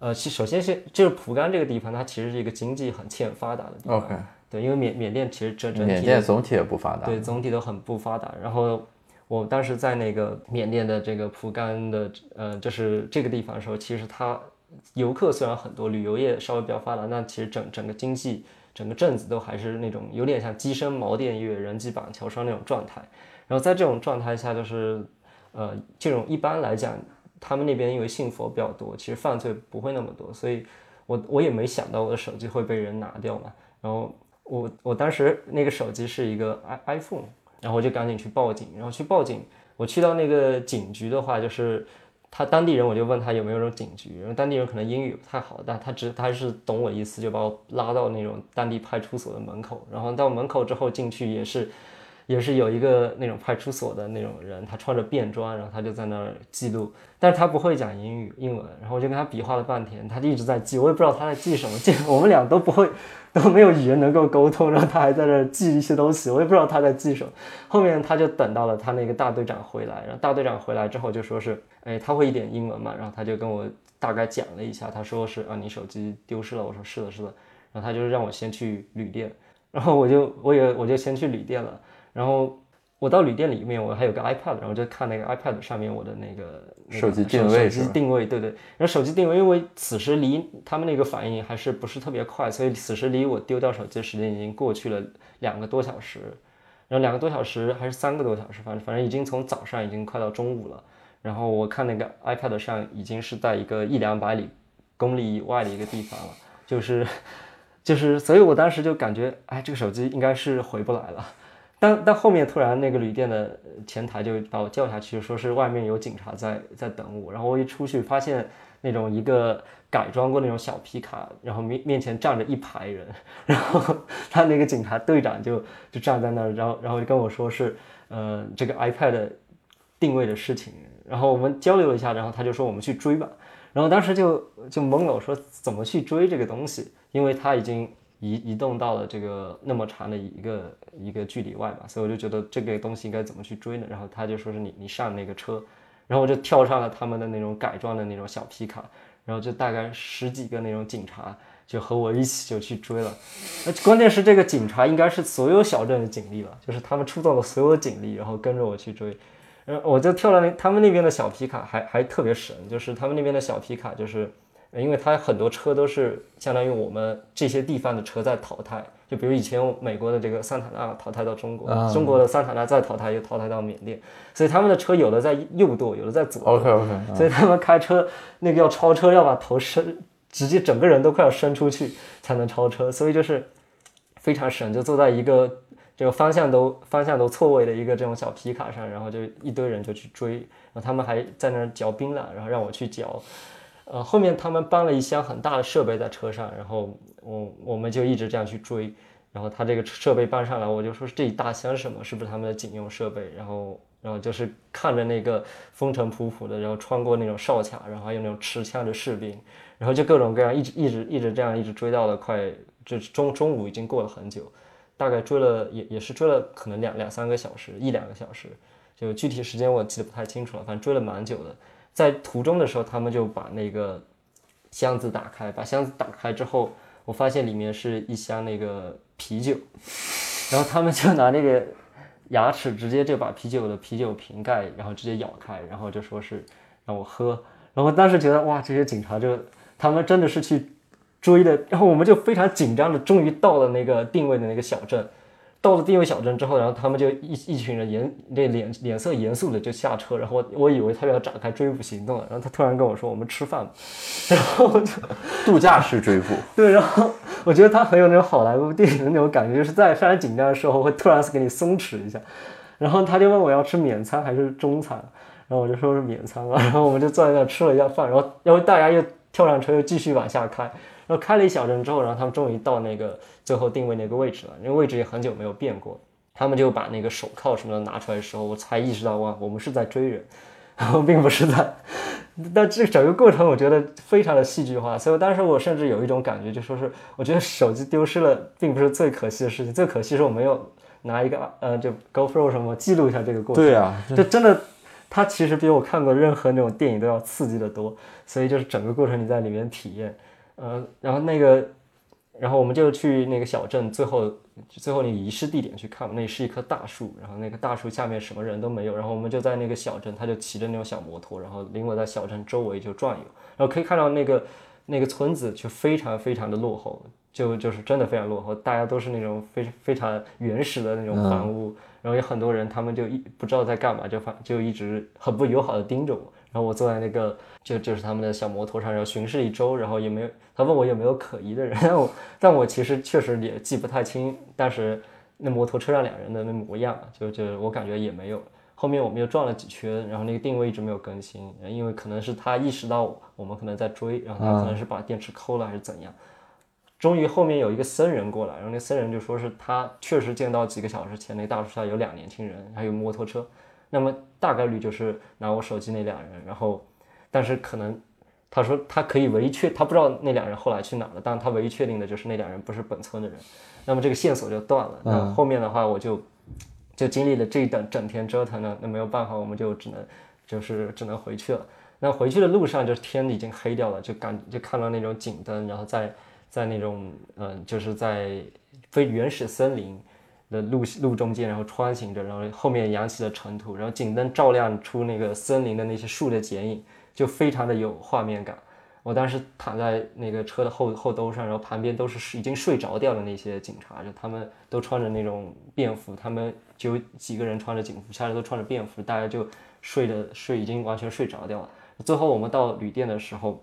呃，其首先是就是蒲甘这个地方，它其实是一个经济很欠发达的地方。对，因为缅缅甸其实整整体缅甸总体也不发达。对，总体都很不发达。然后我当时在那个缅甸的这个蒲甘的呃，就是这个地方的时候，其实它游客虽然很多，旅游业稍微比较发达，但其实整整个经济整个镇子都还是那种有点像鸡生茅店月，人迹板桥霜那种状态。然后在这种状态下，就是呃，这种一般来讲，他们那边因为信佛比较多，其实犯罪不会那么多，所以我我也没想到我的手机会被人拿掉嘛。然后我我当时那个手机是一个 i iPhone，然后我就赶紧去报警，然后去报警。我去到那个警局的话，就是他当地人，我就问他有没有那种警局，然后当地人可能英语不太好，但他只他是懂我意思，就把我拉到那种当地派出所的门口，然后到门口之后进去也是。也是有一个那种派出所的那种人，他穿着便装，然后他就在那儿记录，但是他不会讲英语英文，然后我就跟他比划了半天，他就一直在记，我也不知道他在记什么，记我们俩都不会，都没有语言能够沟通，然后他还在那记一些东西，我也不知道他在记什么。后面他就等到了他那个大队长回来，然后大队长回来之后就说是，哎，他会一点英文嘛，然后他就跟我大概讲了一下，他说是啊，你手机丢失了，我说是的，是的，然后他就让我先去旅店，然后我就我也我就先去旅店了。然后我到旅店里面，我还有个 iPad，然后就看那个 iPad 上面我的那个、那个、手机定位手机定位，对对。然后手机定位，因为此时离他们那个反应还是不是特别快，所以此时离我丢掉手机的时间已经过去了两个多小时。然后两个多小时还是三个多小时，反正反正已经从早上已经快到中午了。然后我看那个 iPad 上已经是在一个一两百里公里以外的一个地方了，就是就是，所以我当时就感觉，哎，这个手机应该是回不来了。但但后面突然那个旅店的前台就把我叫下去，说是外面有警察在在等我。然后我一出去，发现那种一个改装过那种小皮卡，然后面面前站着一排人，然后他那个警察队长就就站在那儿，然后然后就跟我说是呃这个 iPad 定位的事情。然后我们交流了一下，然后他就说我们去追吧。然后当时就就懵了，我说怎么去追这个东西？因为他已经移移动到了这个那么长的一个一个距离外嘛，所以我就觉得这个东西应该怎么去追呢？然后他就说是你你上那个车，然后我就跳上了他们的那种改装的那种小皮卡，然后就大概十几个那种警察就和我一起就去追了。那关键是这个警察应该是所有小镇的警力了，就是他们出动了所有警力，然后跟着我去追。然后我就跳了那他们那边的小皮卡，还还特别神，就是他们那边的小皮卡，就是因为它很多车都是相当于我们这些地方的车在淘汰，就比如以前美国的这个桑塔纳淘汰到中国，中国的桑塔纳再淘汰又淘汰到缅甸，所以他们的车有的在右舵，有的在左舵 OK OK，所以他们开车那个要超车，要把头伸，直接整个人都快要伸出去才能超车，所以就是非常神，就坐在一个这个方向都方向都错位的一个这种小皮卡上，然后就一堆人就去追，然后他们还在那儿嚼槟榔，然后让我去嚼。呃，后面他们搬了一箱很大的设备在车上，然后我我们就一直这样去追，然后他这个设备搬上来，我就说这一大箱是什么？是不是他们的警用设备？然后然后就是看着那个风尘仆仆的，然后穿过那种哨卡，然后还有那种持枪的士兵，然后就各种各样，一直一直一直这样一直追到了快，就中中午已经过了很久，大概追了也也是追了可能两两三个小时，一两个小时，就具体时间我记得不太清楚了，反正追了蛮久的。在途中的时候，他们就把那个箱子打开，把箱子打开之后，我发现里面是一箱那个啤酒，然后他们就拿那个牙齿直接就把啤酒的啤酒瓶盖，然后直接咬开，然后就说是让我喝，然后我当时觉得哇，这些警察就他们真的是去追的，然后我们就非常紧张的，终于到了那个定位的那个小镇。到了定位小镇之后，然后他们就一一群人严那脸脸色严肃的就下车，然后我我以为他要展开追捕行动了，然后他突然跟我说我们吃饭，然后就 度假式追捕，对，然后我觉得他很有那种好莱坞电影的那种感觉，就是在非常紧张的时候会突然给你松弛一下，然后他就问我要吃免餐还是中餐，然后我就说是免餐啊，然后我们就坐在那吃了一下饭，然后然后大家又跳上车又继续往下开。然后开了一小阵之后，然后他们终于到那个最后定位那个位置了，那个位置也很久没有变过。他们就把那个手铐什么的拿出来的时候，我才意识到哇，我们是在追人，然后并不是在。但这整个过程我觉得非常的戏剧化，所以当时我甚至有一种感觉，就说是我觉得手机丢失了并不是最可惜的事情，最可惜是我没有拿一个呃就 GoPro 什么记录一下这个过程。对啊，就真的，它其实比我看过任何那种电影都要刺激的多，所以就是整个过程你在里面体验。呃，然后那个，然后我们就去那个小镇，最后最后那个仪式地点去看，那是一棵大树，然后那个大树下面什么人都没有，然后我们就在那个小镇，他就骑着那种小摩托，然后领我在小镇周围就转悠，然后可以看到那个那个村子就非常非常的落后，就就是真的非常落后，大家都是那种非非常原始的那种房屋，然后有很多人他们就一不知道在干嘛，就反就一直很不友好的盯着我。然后我坐在那个就就是他们的小摩托上，然后巡视一周，然后也没有他问我有没有可疑的人，但我但我其实确实也记不太清当时那摩托车上两人的那模样，就就我感觉也没有。后面我们又转了几圈，然后那个定位一直没有更新，因为可能是他意识到我们可能在追，然后他可能是把电池抠了还是怎样。终于后面有一个僧人过来，然后那僧人就说是他确实见到几个小时前那大树下有两年轻人，还有摩托车。那么大概率就是拿我手机那两人，然后，但是可能他说他可以唯一确他不知道那两人后来去哪了，但他唯一确定的就是那两人不是本村的人，那么这个线索就断了。那后面的话我就就经历了这一整整天折腾呢，那没有办法，我们就只能就是只能回去了。那回去的路上就是天已经黑掉了，就感就看到那种警灯，然后在在那种嗯就是在非原始森林。的路路中间，然后穿行着，然后后面扬起了尘土，然后警灯照亮出那个森林的那些树的剪影，就非常的有画面感。我当时躺在那个车的后后兜上，然后旁边都是已经睡着掉的那些警察，就他们都穿着那种便服，他们就几个人穿着警服，其他都穿着便服，大家就睡的睡已经完全睡着掉了。最后我们到旅店的时候，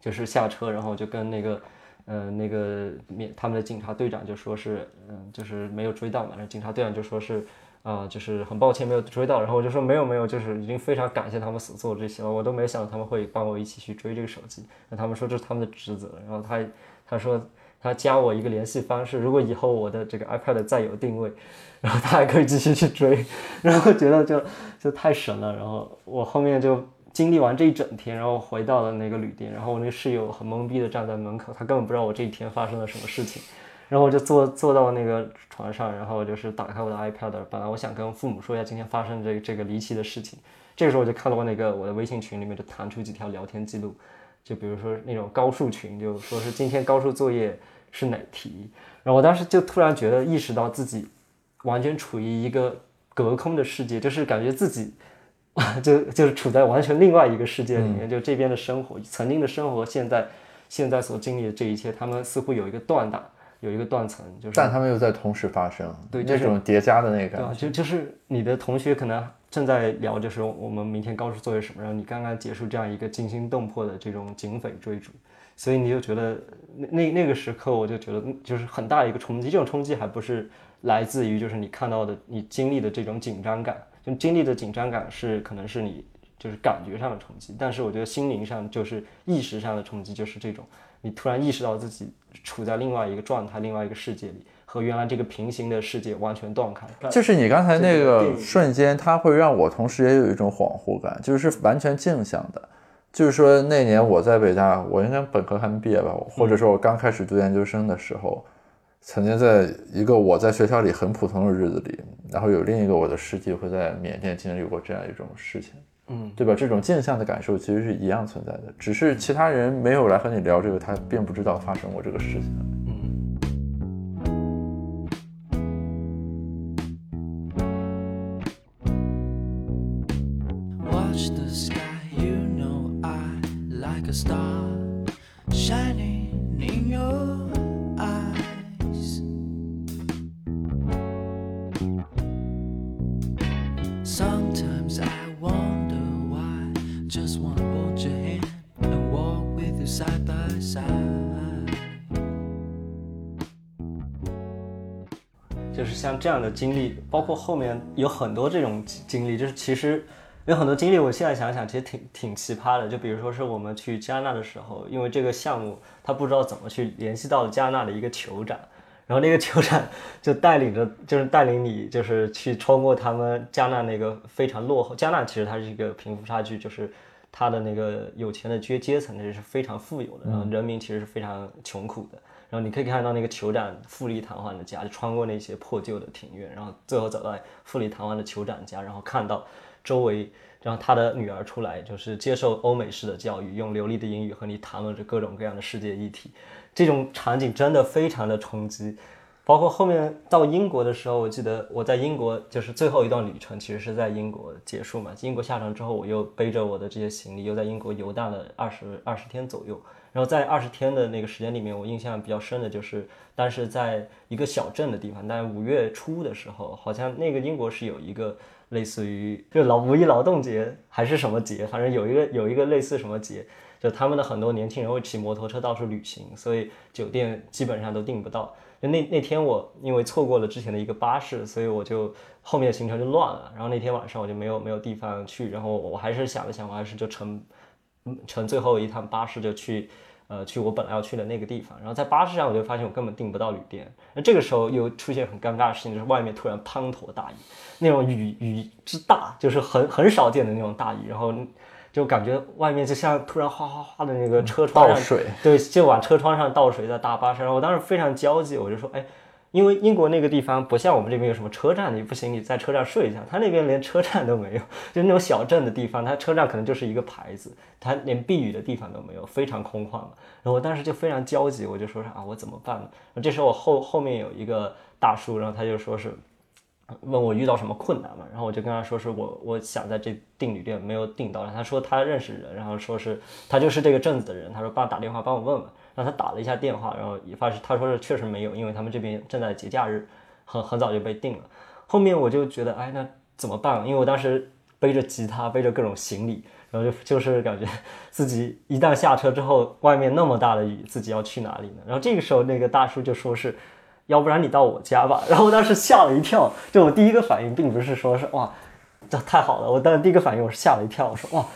就是下车，然后就跟那个。嗯，那个面他们的警察队长就说是，嗯，就是没有追到嘛。然后警察队长就说是，啊，就是很抱歉没有追到。然后我就说没有没有，就是已经非常感谢他们所做这些了。我都没想到他们会帮我一起去追这个手机。那他们说这是他们的职责。然后他他说他加我一个联系方式，如果以后我的这个 iPad 再有定位，然后他还可以继续去追。然后觉得就就太神了。然后我后面就。经历完这一整天，然后回到了那个旅店，然后我那个室友很懵逼的站在门口，他根本不知道我这一天发生了什么事情。然后我就坐坐到那个床上，然后就是打开我的 iPad，本来我想跟父母说一下今天发生这这个离奇的事情，这个时候我就看到我那个我的微信群里面就弹出几条聊天记录，就比如说那种高数群，就说是今天高数作业是哪题，然后我当时就突然觉得意识到自己完全处于一个隔空的世界，就是感觉自己 就就是处在完全另外一个世界里面，就这边的生活，曾经的生活，现在现在所经历的这一切，他们似乎有一个断档。有一个断层，就是，但他们又在同时发生，对这种叠加的那个感觉，就就是你的同学可能正在聊，就是我们明天高数作业什么，然后你刚刚结束这样一个惊心动魄的这种警匪追逐，所以你就觉得那那那个时刻，我就觉得就是很大一个冲击，这种冲击还不是来自于就是你看到的你经历的这种紧张感，就经历的紧张感是可能是你就是感觉上的冲击，但是我觉得心灵上就是意识上的冲击，就是这种。你突然意识到自己处在另外一个状态、另外一个世界里，和原来这个平行的世界完全断开。就是你刚才那个瞬间，它会让我同时也有一种恍惚感，就是完全镜像的。就是说那年我在北大，我应该本科还没毕业吧，或者说我刚开始读研究生的时候，曾经在一个我在学校里很普通的日子里，然后有另一个我的师弟会在缅甸经历过这样一种事情。嗯，对吧？这种镜像的感受其实是一样存在的，只是其他人没有来和你聊这个，他并不知道发生过这个事情。就这样的经历，包括后面有很多这种经历，就是其实有很多经历，我现在想想其实挺挺奇葩的。就比如说是我们去加纳的时候，因为这个项目他不知道怎么去联系到加纳的一个酋长，然后那个酋长就带领着，就是带领你，就是去穿过他们加纳那个非常落后。加纳其实它是一个贫富差距，就是它的那个有钱的阶阶层那是非常富有的，然后人民其实是非常穷苦的。然后你可以看到那个酋长富丽堂皇的家，就穿过那些破旧的庭院，然后最后走到富丽堂皇的酋长家，然后看到周围，然后他的女儿出来，就是接受欧美式的教育，用流利的英语和你谈论着各种各样的世界议题，这种场景真的非常的冲击。包括后面到英国的时候，我记得我在英国就是最后一段旅程，其实是在英国结束嘛。英国下船之后，我又背着我的这些行李，又在英国游荡了二十二十天左右。然后在二十天的那个时间里面，我印象比较深的就是，当时在一个小镇的地方，但五月初的时候，好像那个英国是有一个类似于就劳五一劳动节还是什么节，反正有一个有一个类似什么节，就他们的很多年轻人会骑摩托车到处旅行，所以酒店基本上都订不到。就那那天我因为错过了之前的一个巴士，所以我就后面的行程就乱了。然后那天晚上我就没有没有地方去，然后我还是想了想，我还是就乘乘最后一趟巴士就去。呃，去我本来要去的那个地方，然后在巴士上我就发现我根本订不到旅店。那这个时候又出现很尴尬的事情，就是外面突然滂沱大雨，那种雨雨之大，就是很很少见的那种大雨，然后就感觉外面就像突然哗哗哗的那个车窗倒水，对，就往车窗上倒水，在大巴士上，我当时非常焦急，我就说，哎。因为英国那个地方不像我们这边有什么车站，你不行，你在车站睡一下。他那边连车站都没有，就那种小镇的地方，他车站可能就是一个牌子，他连避雨的地方都没有，非常空旷。然后我当时就非常焦急，我就说是啊，我怎么办呢？这时候我后后面有一个大叔，然后他就说是问我遇到什么困难嘛，然后我就跟他说是我我想在这订旅店没有订到，他说他认识人，然后说是他就是这个镇子的人，他说帮打电话帮我问问。让他打了一下电话，然后也发现他说是确实没有，因为他们这边正在节假日，很很早就被定了。后面我就觉得，哎，那怎么办？因为我当时背着吉他，背着各种行李，然后就就是感觉自己一旦下车之后，外面那么大的雨，自己要去哪里呢？然后这个时候那个大叔就说是，要不然你到我家吧。然后我当时吓了一跳，就我第一个反应并不是说是哇，这太好了，我当时第一个反应我是吓了一跳，我说哇。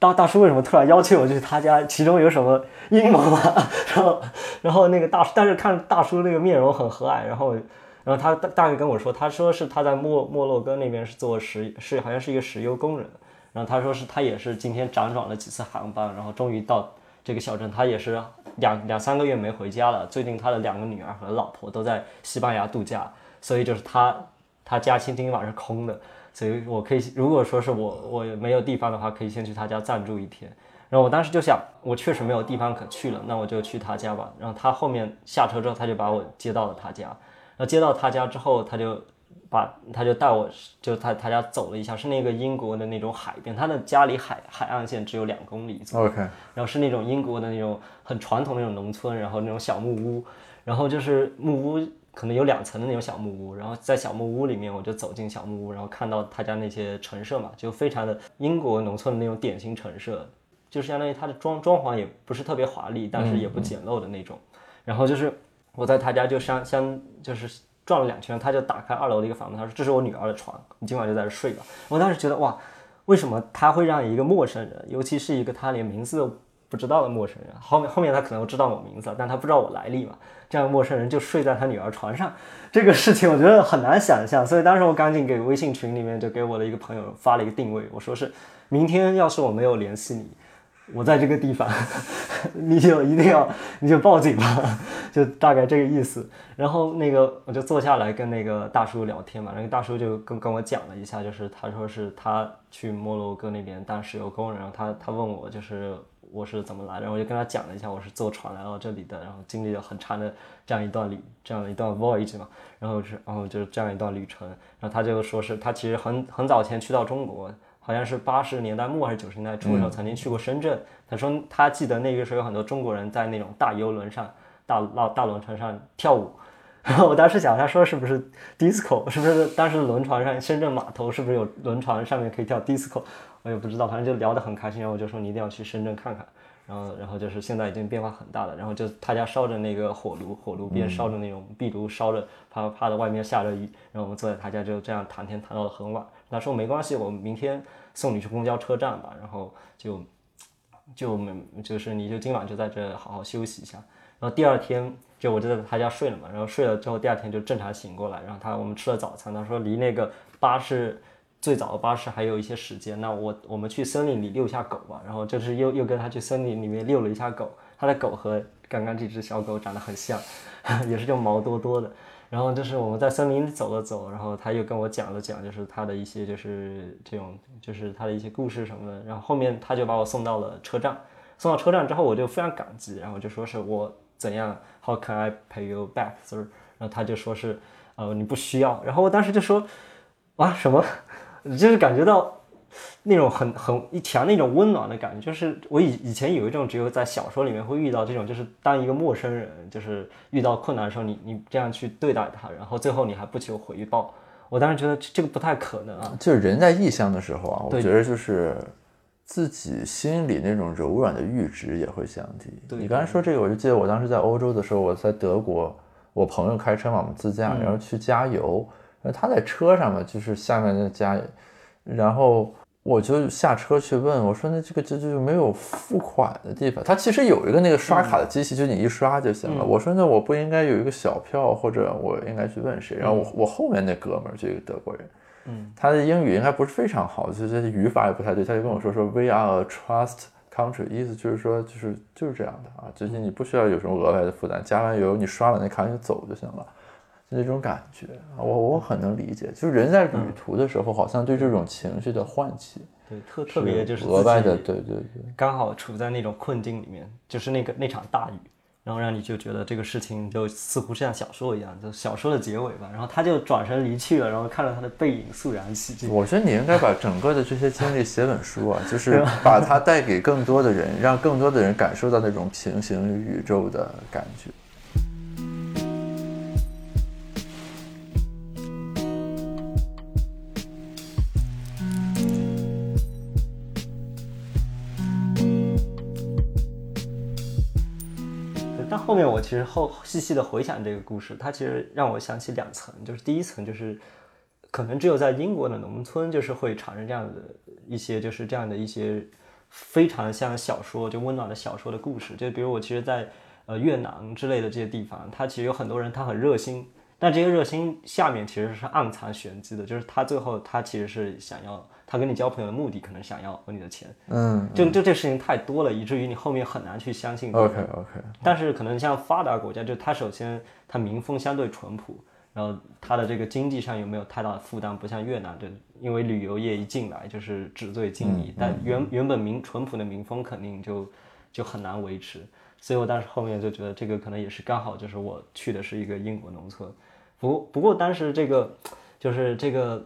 大大叔为什么突然邀请我去他家？其中有什么阴谋吗？然后，然后那个大叔，但是看大叔那个面容很和蔼，然后，然后他大大概跟我说，他说是他在莫莫洛哥那边是做石，是好像是一个石油工人。然后他说是他也是今天辗转了几次航班，然后终于到。这个小镇，他也是两两三个月没回家了。最近他的两个女儿和老婆都在西班牙度假，所以就是他他家今天晚上是空的，所以我可以如果说是我我没有地方的话，可以先去他家暂住一天。然后我当时就想，我确实没有地方可去了，那我就去他家吧。然后他后面下车之后，他就把我接到了他家。然后接到他家之后，他就把他就带我就他他家走了一下，是那个英国的那种海边，他的家离海海岸线只有两公里左右。OK，然后是那种英国的那种很传统的那种农村，然后那种小木屋，然后就是木屋可能有两层的那种小木屋，然后在小木屋里面我就走进小木屋，然后看到他家那些陈设嘛，就非常的英国农村的那种典型陈设，就是相当于它的装装潢也不是特别华丽，但是也不简陋的那种。然后就是我在他家就相相就是转了两圈，他就打开二楼的一个房门，他说这是我女儿的床，你今晚就在这睡吧。我当时觉得哇，为什么他会让一个陌生人，尤其是一个他连名字都不知道的陌生人，后面后面他可能知道我名字，但他不知道我来历嘛，这样陌生人就睡在他女儿床上，这个事情我觉得很难想象，所以当时我赶紧给微信群里面就给我的一个朋友发了一个定位，我说是明天要是我没有联系你。我在这个地方，你就一定要，你就报警吧，就大概这个意思。然后那个我就坐下来跟那个大叔聊天嘛，那个大叔就跟跟我讲了一下，就是他说是他去摩洛哥那边当石油工人，然后他他问我就是我是怎么来的，然后我就跟他讲了一下我是坐船来到这里的，然后经历了很长的这样一段旅这样一段 voyage 嘛，然后是然后就是这样一段旅程，然后他就说是他其实很很早前去到中国。好像是八十年代末还是九十年代初的时候，曾经去过深圳。他说他记得那个时候有很多中国人在那种大游轮上、大大大轮船上跳舞。然后我当时想，他说是不是 disco？是不是当时轮船上深圳码头是不是有轮船上面可以跳 disco？我也不知道，反正就聊得很开心。然后我就说你一定要去深圳看看。然后，然后就是现在已经变化很大了。然后就他家烧着那个火炉，火炉边烧着那种壁炉，烧着，啪啪啪的，外面下着雨。然后我们坐在他家就这样谈天谈到了很晚。他说没关系，我明天送你去公交车站吧。然后就就没就是你就今晚就在这好好休息一下。然后第二天就我就在他家睡了嘛。然后睡了之后，第二天就正常醒过来。然后他我们吃了早餐，他说离那个巴士。最早的巴士还有一些时间，那我我们去森林里遛一下狗吧。然后就是又又跟他去森林里面遛了一下狗，他的狗和刚刚这只小狗长得很像，也是这种毛多多的。然后就是我们在森林里走了走，然后他又跟我讲了讲，就是他的一些就是这种就是他的一些故事什么的。然后后面他就把我送到了车站，送到车站之后我就非常感激，然后就说是我怎样，How can I pay you back, sir？然后他就说是呃你不需要。然后我当时就说啊什么？就是感觉到那种很很一强那种温暖的感觉，就是我以以前有一种只有在小说里面会遇到这种，就是当一个陌生人，就是遇到困难的时候，你你这样去对待他，然后最后你还不求回报，我当时觉得这个不太可能啊。就是人在异乡的时候啊，我觉得就是自己心里那种柔软的阈值也会降低。你刚才说这个，我就记得我当时在欧洲的时候，我在德国，我朋友开车嘛，我们自驾，然后去加油。他在车上嘛，就是下面的加，然后我就下车去问我说：“那这个这就没有付款的地方？他其实有一个那个刷卡的机器，就你一刷就行了。”我说：“那我不应该有一个小票，或者我应该去问谁？”然后我我后面那哥们儿就一个德国人，嗯，他的英语应该不是非常好，就是语法也不太对，他就跟我说说 “We are a trust country”，意思就是说就是就是这样的啊，就是你不需要有什么额外的负担，加完油你刷了那卡就走就行了。那种感觉，我我很能理解。就是人在旅途的时候，好像对这种情绪的唤起，对特特别就是额外的，对对对，刚好处在那种困境里面，就是那个那场大雨，然后让你就觉得这个事情就似乎像小说一样，就小说的结尾吧。然后他就转身离去了，然后看着他的背影肃然起敬。我觉得你应该把整个的这些经历写本书啊，就 是把它带给更多的人，让更多的人感受到那种平行宇宙的感觉。面我其实后细细的回想这个故事，它其实让我想起两层，就是第一层就是，可能只有在英国的农村，就是会产生这样的一些，就是这样的一些非常像小说就温暖的小说的故事。就比如我其实，在呃越南之类的这些地方，它其实有很多人他很热心，但这些热心下面其实是暗藏玄机的，就是他最后他其实是想要他跟你交朋友的目的，可能想要你的钱。嗯就就这事情太多了，以至于你后面很难去相信。，OK OK，但是可能像发达国家，就他首先他民风相对淳朴，然后他的这个经济上有没有太大的负担，不像越南，对，因为旅游业一进来就是纸醉金迷，但原原本民淳朴的民风肯定就就很难维持，所以我当时后面就觉得这个可能也是刚好就是我去的是一个英国农村，不过不过当时这个就是这个。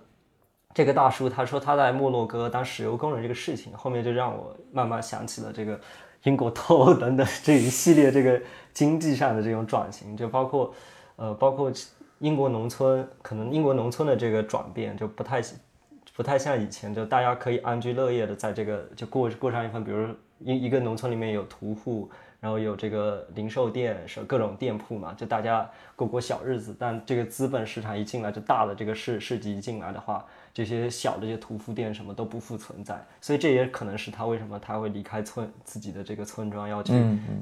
这个大叔他说他在摩洛哥当石油工人这个事情，后面就让我慢慢想起了这个英国脱欧等等这一系列这个经济上的这种转型，就包括呃包括英国农村，可能英国农村的这个转变就不太不太像以前，就大家可以安居乐业的在这个就过过上一份，比如一一个农村里面有屠户，然后有这个零售店，是各种店铺嘛，就大家过过小日子。但这个资本市场一进来，就大的这个市市集一进来的话，这些小的这些屠夫店什么都不复存在。所以这也可能是他为什么他会离开村自己的这个村庄，要去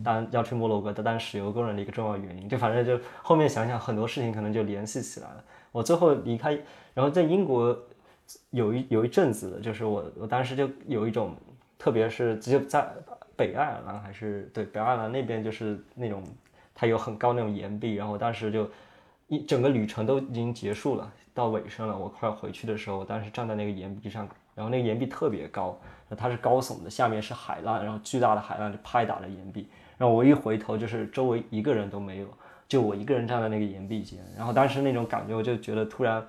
当要去摩洛哥当石油工人的一个重要原因。就反正就后面想想很多事情可能就联系起来了。我最后离开，然后在英国有一有一阵子，就是我我当时就有一种，特别是只有在北爱尔兰还是对北爱尔兰那边，就是那种它有很高那种岩壁，然后当时就一整个旅程都已经结束了，到尾声了，我快要回去的时候，我当时站在那个岩壁上，然后那个岩壁特别高，它是高耸的，下面是海浪，然后巨大的海浪就拍打着岩壁，然后我一回头，就是周围一个人都没有，就我一个人站在那个岩壁间，然后当时那种感觉，我就觉得突然。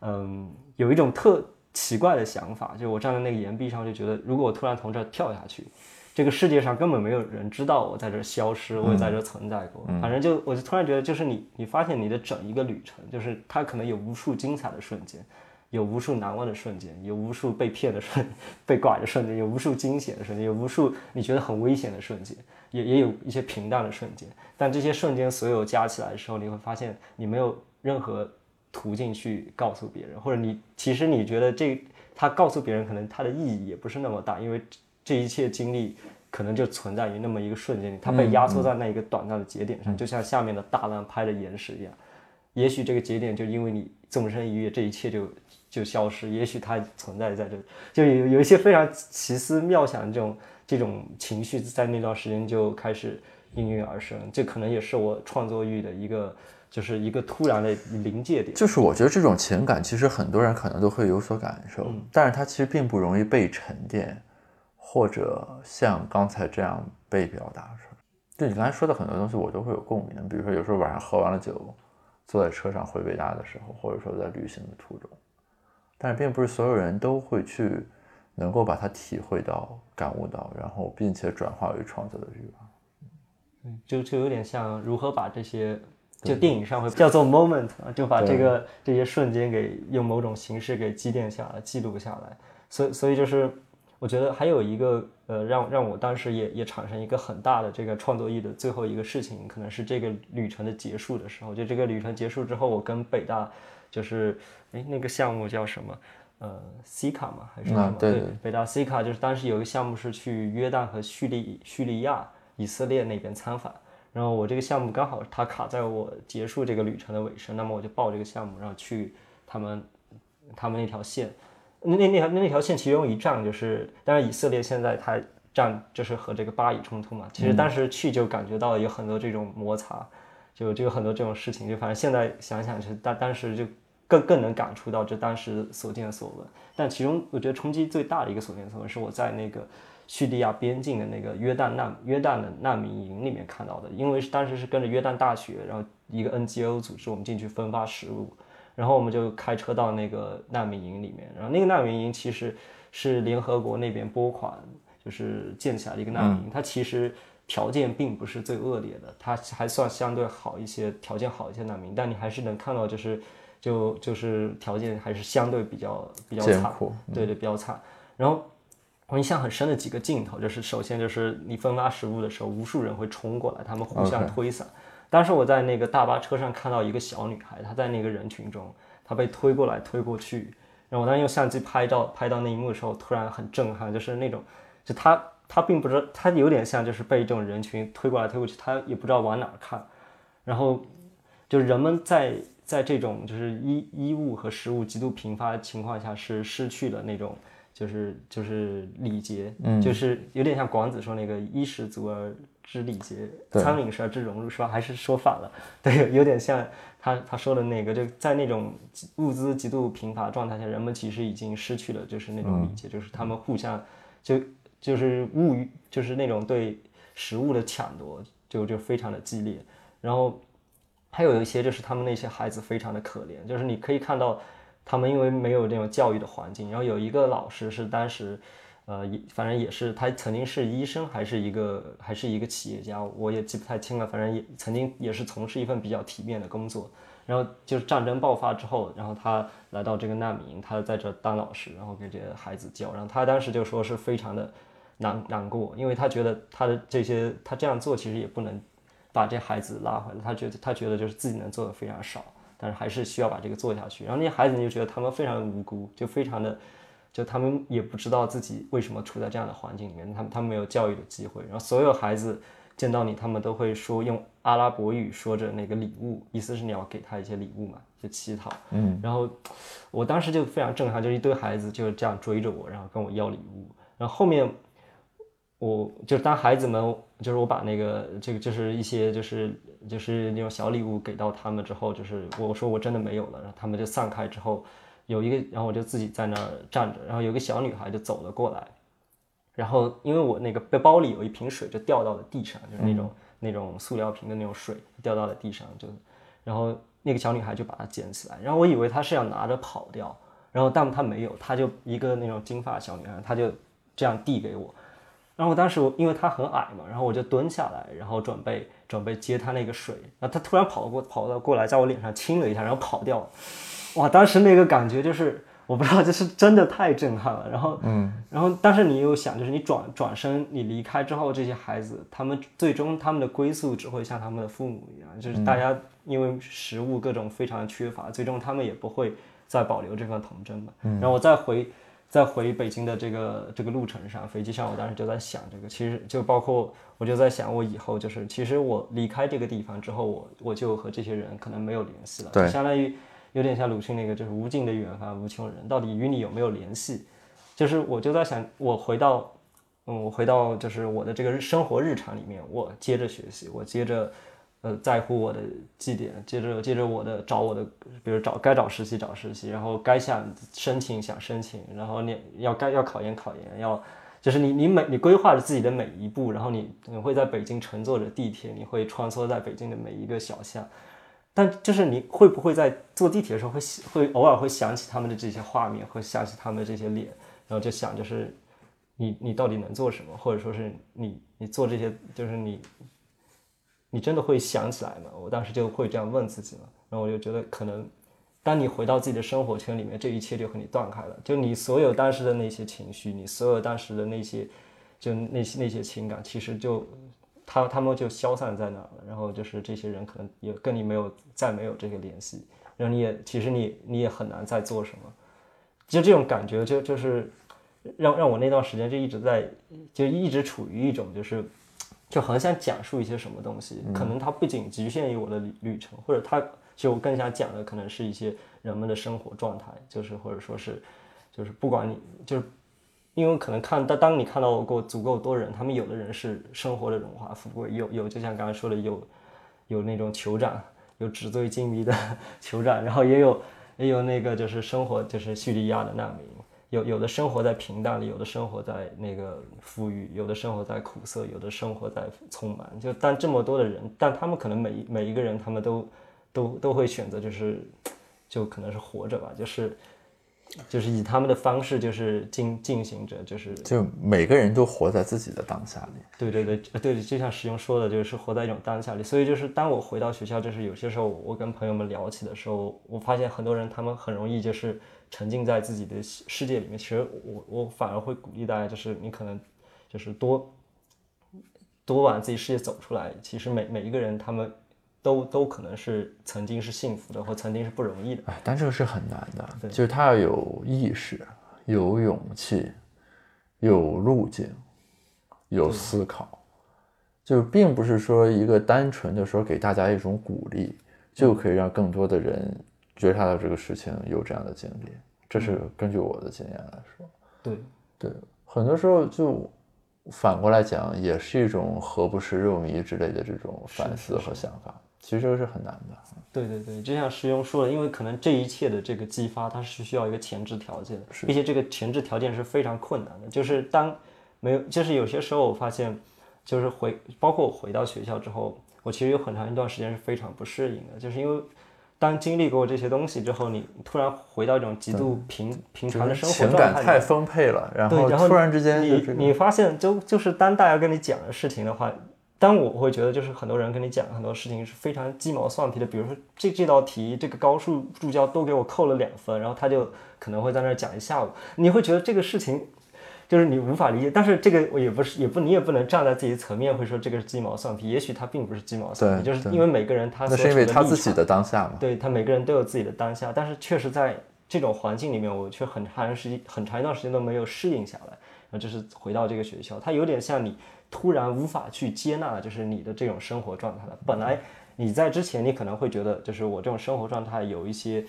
嗯，有一种特奇怪的想法，就我站在那个岩壁上，就觉得如果我突然从这儿跳下去，这个世界上根本没有人知道我在这儿消失，我也在这儿存在过。反正就我就突然觉得，就是你你发现你的整一个旅程，就是它可能有无数精彩的瞬间，有无数难忘的瞬间，有无数被骗的瞬、被拐的瞬间，有无数惊险的瞬间，有无数你觉得很危险的瞬间，也也有一些平淡的瞬间。但这些瞬间所有加起来的时候，你会发现你没有任何。途径去告诉别人，或者你其实你觉得这他告诉别人，可能他的意义也不是那么大，因为这一切经历可能就存在于那么一个瞬间里，它被压缩在那一个短暂的节点上，就像下面的大浪拍的岩石一样。也许这个节点就因为你纵身一跃，这一切就就消失；也许它存在在这里，就有有一些非常奇思妙想的这种这种情绪，在那段时间就开始应运而生。这可能也是我创作欲的一个。就是一个突然的临界点，就是我觉得这种情感，其实很多人可能都会有所感受，但是它其实并不容易被沉淀，或者像刚才这样被表达出来。就你刚才说的很多东西，我都会有共鸣。比如说，有时候晚上喝完了酒，坐在车上回北大的时候，或者说在旅行的途中，但是并不是所有人都会去能够把它体会到、感悟到，然后并且转化为创作的欲望。嗯，就就有点像如何把这些。就电影上会叫做 moment 啊，就把这个这些瞬间给用某种形式给积淀下来、记录下来。所以，所以就是我觉得还有一个呃，让让我当时也也产生一个很大的这个创作意的最后一个事情，可能是这个旅程的结束的时候。就这个旅程结束之后，我跟北大就是哎那个项目叫什么？呃，C 卡嘛还是什么？对，北大 C 卡就是当时有一个项目是去约旦和叙利叙利亚、以色列那边参访。然后我这个项目刚好它卡在我结束这个旅程的尾声，那么我就报这个项目，然后去他们他们那条线，那那那条那条线其中一站就是，当然以色列现在它站就是和这个巴以冲突嘛，其实当时去就感觉到有很多这种摩擦，就就有很多这种事情，就反正现在想想是当当时就更更能感触到这当时所见所闻，但其中我觉得冲击最大的一个所见所闻是我在那个。叙利亚边境的那个约旦难约旦的难民营里面看到的，因为当时是跟着约旦大学，然后一个 NGO 组织我们进去分发食物，然后我们就开车到那个难民营里面，然后那个难民营其实是联合国那边拨款就是建起来的一个难民营，它其实条件并不是最恶劣的，它还算相对好一些，条件好一些难民，但你还是能看到就是就就是条件还是相对比较比较惨，对对比较惨，然后。我印象很深的几个镜头，就是首先就是你分发食物的时候，无数人会冲过来，他们互相推搡。当时我在那个大巴车上看到一个小女孩，她在那个人群中，她被推过来推过去。然后我当时用相机拍照，拍到那一幕的时候，突然很震撼，就是那种，就她她并不知道，她有点像就是被这种人群推过来推过去，她也不知道往哪儿看。然后就是人们在在这种就是衣衣物和食物极度贫乏的情况下，是失去了那种就是就是礼节，嗯，就是有点像广子说那个衣食足而知礼节，餐饮食而知荣辱，是吧？还是说反了？对，有点像他他说的那个，就在那种物资极度贫乏状态下，人们其实已经失去了就是那种礼节，就是他们互相就就是物欲，就是那种对食物的抢夺，就就非常的激烈，然后。还有一些就是他们那些孩子非常的可怜，就是你可以看到，他们因为没有那种教育的环境，然后有一个老师是当时，呃，也反正也是他曾经是医生，还是一个还是一个企业家，我也记不太清了。反正也曾经也是从事一份比较体面的工作。然后就是战争爆发之后，然后他来到这个难民营，他在这当老师，然后给这些孩子教。然后他当时就说是非常的难难过，因为他觉得他的这些他这样做其实也不能。把这孩子拉回来，他觉得他觉得就是自己能做的非常少，但是还是需要把这个做下去。然后那些孩子就觉得他们非常的无辜，就非常的，就他们也不知道自己为什么处在这样的环境里面，他们他们没有教育的机会。然后所有孩子见到你，他们都会说用阿拉伯语说着那个礼物，意思是你要给他一些礼物嘛，就乞讨。嗯。然后我当时就非常震撼，就一堆孩子就是这样追着我，然后跟我要礼物。然后后面。我就当孩子们，就是我把那个这个就是一些就是就是那种小礼物给到他们之后，就是我说我真的没有了，然后他们就散开之后，有一个，然后我就自己在那儿站着，然后有个小女孩就走了过来，然后因为我那个背包里有一瓶水就掉到了地上，就是那种那种塑料瓶的那种水掉到了地上，就然后那个小女孩就把它捡起来，然后我以为她是要拿着跑掉，然后但她没有，她就一个那种金发小女孩，她就这样递给我。然后当时我因为她很矮嘛，然后我就蹲下来，然后准备准备接她那个水，然后她突然跑过跑到过来，在我脸上亲了一下，然后跑掉了。哇，当时那个感觉就是我不知道，就是真的太震撼了。然后嗯，然后但是你又想，就是你转转身你离开之后，这些孩子他们最终他们的归宿只会像他们的父母一样，就是大家因为食物各种非常缺乏，最终他们也不会再保留这份童真嘛。然后我再回。再回北京的这个这个路程上，飞机上，我当时就在想这个，其实就包括我就在想，我以后就是，其实我离开这个地方之后，我我就和这些人可能没有联系了，对，相当于有点像鲁迅那个，就是无尽的远方无穷人，到底与你有没有联系？就是我就在想，我回到，嗯，我回到就是我的这个生活日常里面，我接着学习，我接着。呃，在乎我的绩点，接着接着我的找我的，比如找该找实习找实习，然后该想申请想申请，然后你要该要考研考研，要就是你你每你规划着自己的每一步，然后你你会在北京乘坐着地铁，你会穿梭在北京的每一个小巷，但就是你会不会在坐地铁的时候会会偶尔会想起他们的这些画面，会想起他们的这些脸，然后就想就是你你到底能做什么，或者说是你你做这些就是你。你真的会想起来吗？我当时就会这样问自己嘛，然后我就觉得可能，当你回到自己的生活圈里面，这一切就和你断开了，就你所有当时的那些情绪，你所有当时的那些，就那些那些情感，其实就他他们就消散在哪了。然后就是这些人可能也跟你没有再没有这个联系，然后你也其实你你也很难再做什么，就这种感觉就就是让让我那段时间就一直在就一直处于一种就是。就很想讲述一些什么东西，可能它不仅局限于我的旅旅程，或者它就更想讲的可能是一些人们的生活状态，就是或者说是，就是不管你就是，因为可能看当当你看到过足够多人，他们有的人是生活的荣华富贵，有有就像刚才说的有有那种酋长，有纸醉金迷的酋长，然后也有 也有那个就是生活就是叙利亚的难民。有有的生活在平淡里，有的生活在那个富裕，有的生活在苦涩，有的生活在匆忙。就但这么多的人，但他们可能每每一个人，他们都都都会选择，就是就可能是活着吧，就是就是以他们的方式，就是进进行着，就是就每个人都活在自己的当下里。对对对，对，就像石勇说的，就是活在一种当下里。所以就是当我回到学校，就是有些时候我跟朋友们聊起的时候，我发现很多人他们很容易就是。沉浸在自己的世界里面，其实我我反而会鼓励大家，就是你可能就是多多往自己世界走出来。其实每每一个人，他们都都可能是曾经是幸福的，或曾经是不容易的。哎，但这个是很难的，就是他要有意识、有勇气、有路径、有思考，就并不是说一个单纯的说给大家一种鼓励。就可以让更多的人觉察到这个事情有这样的经历。这是根据我的经验来说。对对，很多时候就反过来讲，也是一种何不食肉糜之类的这种反思和想法。其实这个是很难的。对对对，就像师兄说的，因为可能这一切的这个激发，它是需要一个前置条件的，并且这个前置条件是非常困难的。就是当没有，就是有些时候我发现，就是回，包括我回到学校之后，我其实有很长一段时间是非常不适应的，就是因为当经历过这些东西之后，你突然回到一种极度平平常的生活情状态太丰沛了，然后突然之间就你这个你发现就就是当大家跟你讲的事情的话，当我会觉得就是很多人跟你讲很多事情是非常鸡毛蒜皮的，比如说这这道题这个高数助教都给我扣了两分，然后他就可能会在那儿讲一下午，你会觉得这个事情。就是你无法理解，但是这个我也不是，也不你也不能站在自己的层面会说这个是鸡毛蒜皮，也许他并不是鸡毛蒜皮，就是因为每个人他那是因为他自己的当下嘛。对他每个人都有自己的当下，但是确实在这种环境里面，我却很长时间很长一段时间都没有适应下来。然后就是回到这个学校，它有点像你突然无法去接纳，就是你的这种生活状态了。本来你在之前你可能会觉得，就是我这种生活状态有一些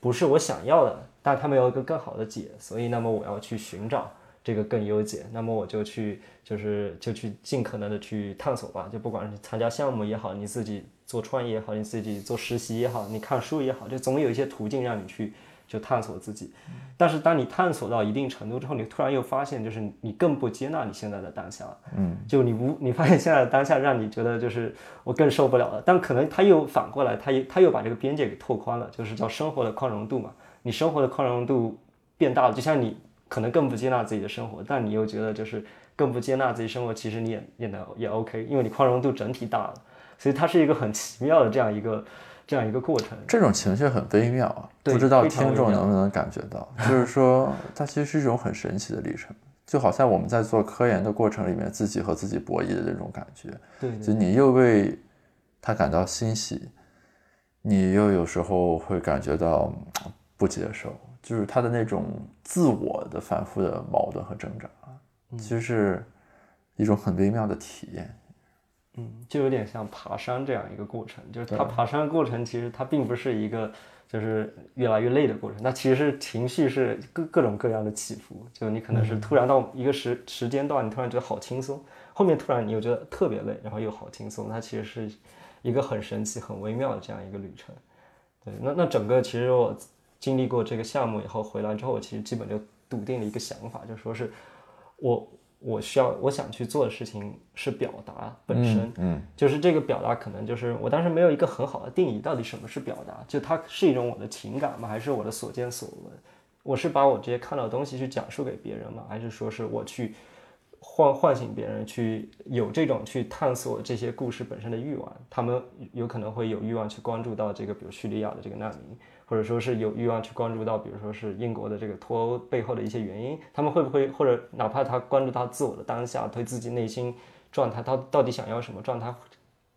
不是我想要的，但他们有一个更好的解，所以那么我要去寻找。这个更优解，那么我就去，就是就去尽可能的去探索吧，就不管是参加项目也好，你自己做创业也好，你自己做实习也好，你看书也好，就总有一些途径让你去就探索自己。但是当你探索到一定程度之后，你突然又发现，就是你更不接纳你现在的当下了。嗯，就你无 你发现现在的当下让你觉得就是我更受不了了，但可能他又反过来，他又他又把这个边界给拓宽了，就是叫生活的宽容度嘛。你生活的宽容度变大了，就像你。可能更不接纳自己的生活，但你又觉得就是更不接纳自己生活，其实你也也能也 OK，因为你宽容度整体大了，所以它是一个很奇妙的这样一个这样一个过程。这种情绪很微妙啊，不知道听众能不能感觉到，就是说它其实是一种很神奇的历程，就好像我们在做科研的过程里面，自己和自己博弈的这种感觉，对就你又为他感到欣喜，你又有时候会感觉到嗯不接受，就是他的那种自我的反复的矛盾和挣扎，其实是一种很微妙的体验。嗯，就有点像爬山这样一个过程，就是它爬山的过程，其实它并不是一个就是越来越累的过程，那其实是情绪是各各种各样的起伏，就你可能是突然到一个时时间段，你突然觉得好轻松，后面突然你又觉得特别累，然后又好轻松，它其实是一个很神奇、很微妙的这样一个旅程。对，那那整个其实我经历过这个项目以后回来之后，我其实基本就笃定了一个想法，就说是我我需要我想去做的事情是表达本身，嗯就是这个表达可能就是我当时没有一个很好的定义，到底什么是表达？就它是一种我的情感吗？还是我的所见所闻？我是把我这些看到的东西去讲述给别人吗？还是说是我去唤唤醒别人去有这种去探索这些故事本身的欲望？他们有可能会有欲望去关注到这个，比如叙利亚的这个难民，或者说是有欲望去关注到，比如说是英国的这个脱欧背后的一些原因，他们会不会或者哪怕他关注到自我的当下，对自己内心状态，他到底想要什么状态，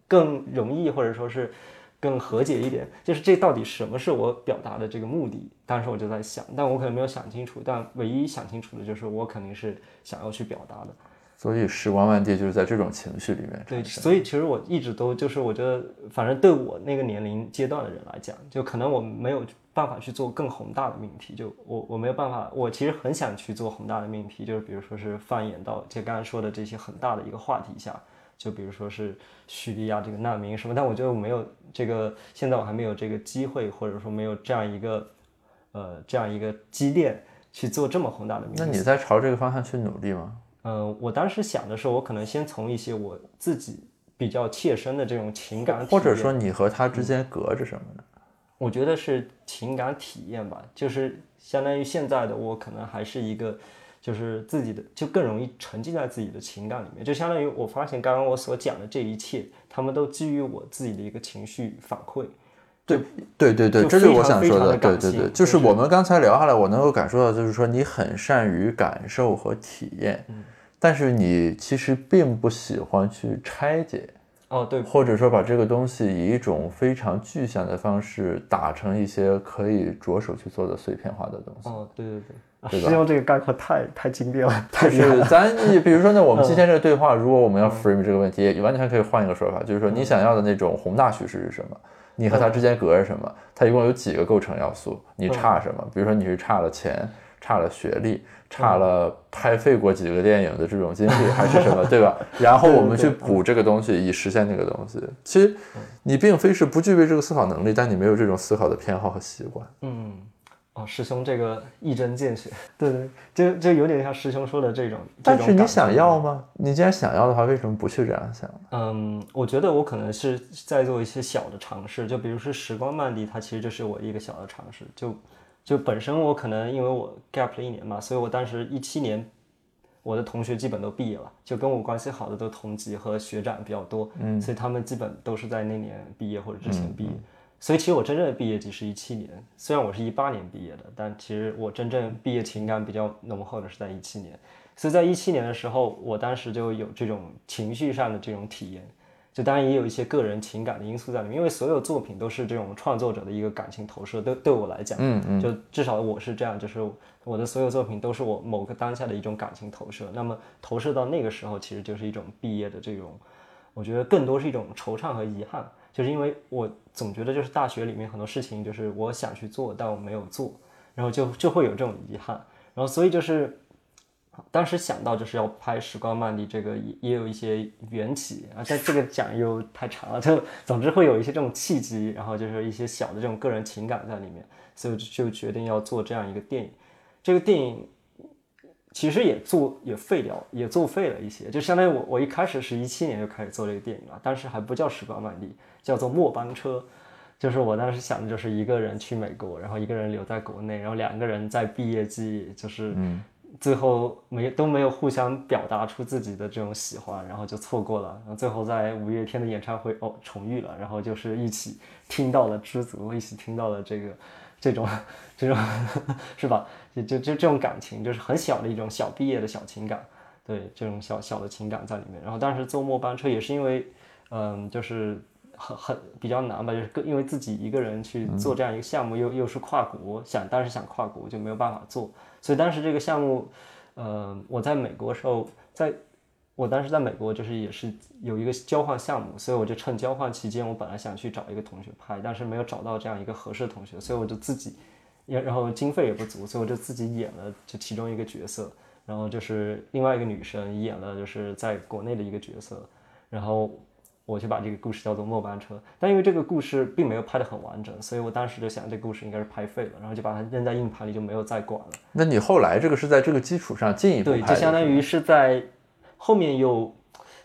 更容易或者说是更和解一点，就是这到底什么是我表达的这个目的？当时我就在想，但我可能没有想清楚，但唯一想清楚的就是我肯定是想要去表达的。所以时光万地就是在这种情绪里面对，所以其实我一直都就是我觉得，反正对我那个年龄阶段的人来讲，就可能我没有办法去做更宏大的命题，就我我没有办法，我其实很想去做宏大的命题，就是比如说是放眼到就刚刚说的这些很大的一个话题下，就比如说是叙利亚这个难民什么，但我觉得我没有这个，现在我还没有这个机会，或者说没有这样一个呃这样一个积淀去做这么宏大的命题。那你在朝这个方向去努力吗？嗯，我当时想的是，我可能先从一些我自己比较切身的这种情感，或者说你和他之间隔着什么呢？我觉得是情感体验吧，就是相当于现在的我可能还是一个，就是自己的就更容易沉浸在自己的情感里面，就相当于我发现刚刚我所讲的这一切，他们都基于我自己的一个情绪反馈。对对对对，这就是我想说的。对对对，就是就是我们刚才聊下来，我能够感受到，就是说你很善于感受和体验，嗯但是你其实并不喜欢去拆解，哦，对，或者说把这个东西以一种非常具象的方式打成一些可以着手去做的碎片化的东西。哦，对对对，啊对吧 师兄这个概括太太精炼了，太就厉害了。是咱，你比如说呢，我们今嗯天这个对话，如果我们要 frame 这个问题，也完全可以换一个说法，就是说你想要的那种宏大叙事是什么？你和它之间隔着什么？它一共有几个构成要素？你差什么？比如说你是差了钱，差了学历，差了拍废过几个电影的这种经历，还是什么，对吧？然后我们去补这个东西，以实现那个东西。其实你并非是不具备这个思考能力，但你没有这种思考的偏好和习惯。嗯。哦，师兄这个一针见血，对对，就就有点像师兄说的这种。但是你想要吗？你既然想要的话，为什么不去这样想？嗯，我觉得我可能是在做一些小的尝试，就比如说时光漫递，它其实就是我一个小的尝试。就就本身我可能因为我 gap 了一年嘛，所以我当时一七年，我的同学基本都毕业了，就跟我关系好的都同级和学长比较多，嗯，所以他们基本都是在那年毕业或者之前毕业。所以其实我真正的毕业季是一七年，虽然我是一八年毕业的，但其实我真正毕业情感比较浓厚的是在一七年。所以在一七年的时候，我当时就有这种情绪上的这种体验，就当然也有一些个人情感的因素在里面，因为所有作品都是这种创作者的一个感情投射。对对我来讲，嗯嗯，就至少我是这样，就是我的所有作品都是我某个当下的一种感情投射。那么投射到那个时候，其实就是一种毕业的这种，我觉得更多是一种惆怅和遗憾。就是因为我总觉得，就是大学里面很多事情，就是我想去做，但我没有做，然后就就会有这种遗憾，然后所以就是当时想到就是要拍《时光漫迪》，这个也也有一些缘起啊，但这个讲又太长了，就总之会有一些这种契机，然后就是一些小的这种个人情感在里面，所以就决定要做这样一个电影，这个电影。其实也做也废掉，也作废了一些，就相当于我我一开始是一七年就开始做这个电影了，当时还不叫时光漫迪，叫做末班车，就是我当时想的就是一个人去美国，然后一个人留在国内，然后两个人在毕业季就是最后没都没有互相表达出自己的这种喜欢，然后就错过了，然后最后在五月天的演唱会哦重遇了，然后就是一起听到了知足，一起听到了这个。这种，这种 是吧？就就就这种感情，就是很小的一种小毕业的小情感，对这种小小的情感在里面。然后当时坐末班车也是因为，嗯，就是很很比较难吧，就是因为自己一个人去做这样一个项目，又又是跨国，想当时想跨国就没有办法做，所以当时这个项目，呃，我在美国时候在。我当时在美国，就是也是有一个交换项目，所以我就趁交换期间，我本来想去找一个同学拍，但是没有找到这样一个合适的同学，所以我就自己，也然后经费也不足，所以我就自己演了就其中一个角色，然后就是另外一个女生演了就是在国内的一个角色，然后我就把这个故事叫做末班车，但因为这个故事并没有拍得很完整，所以我当时就想这故事应该是拍废了，然后就把它扔在硬盘里就没有再管了。那你后来这个是在这个基础上进一步对，就相当于是在。后面又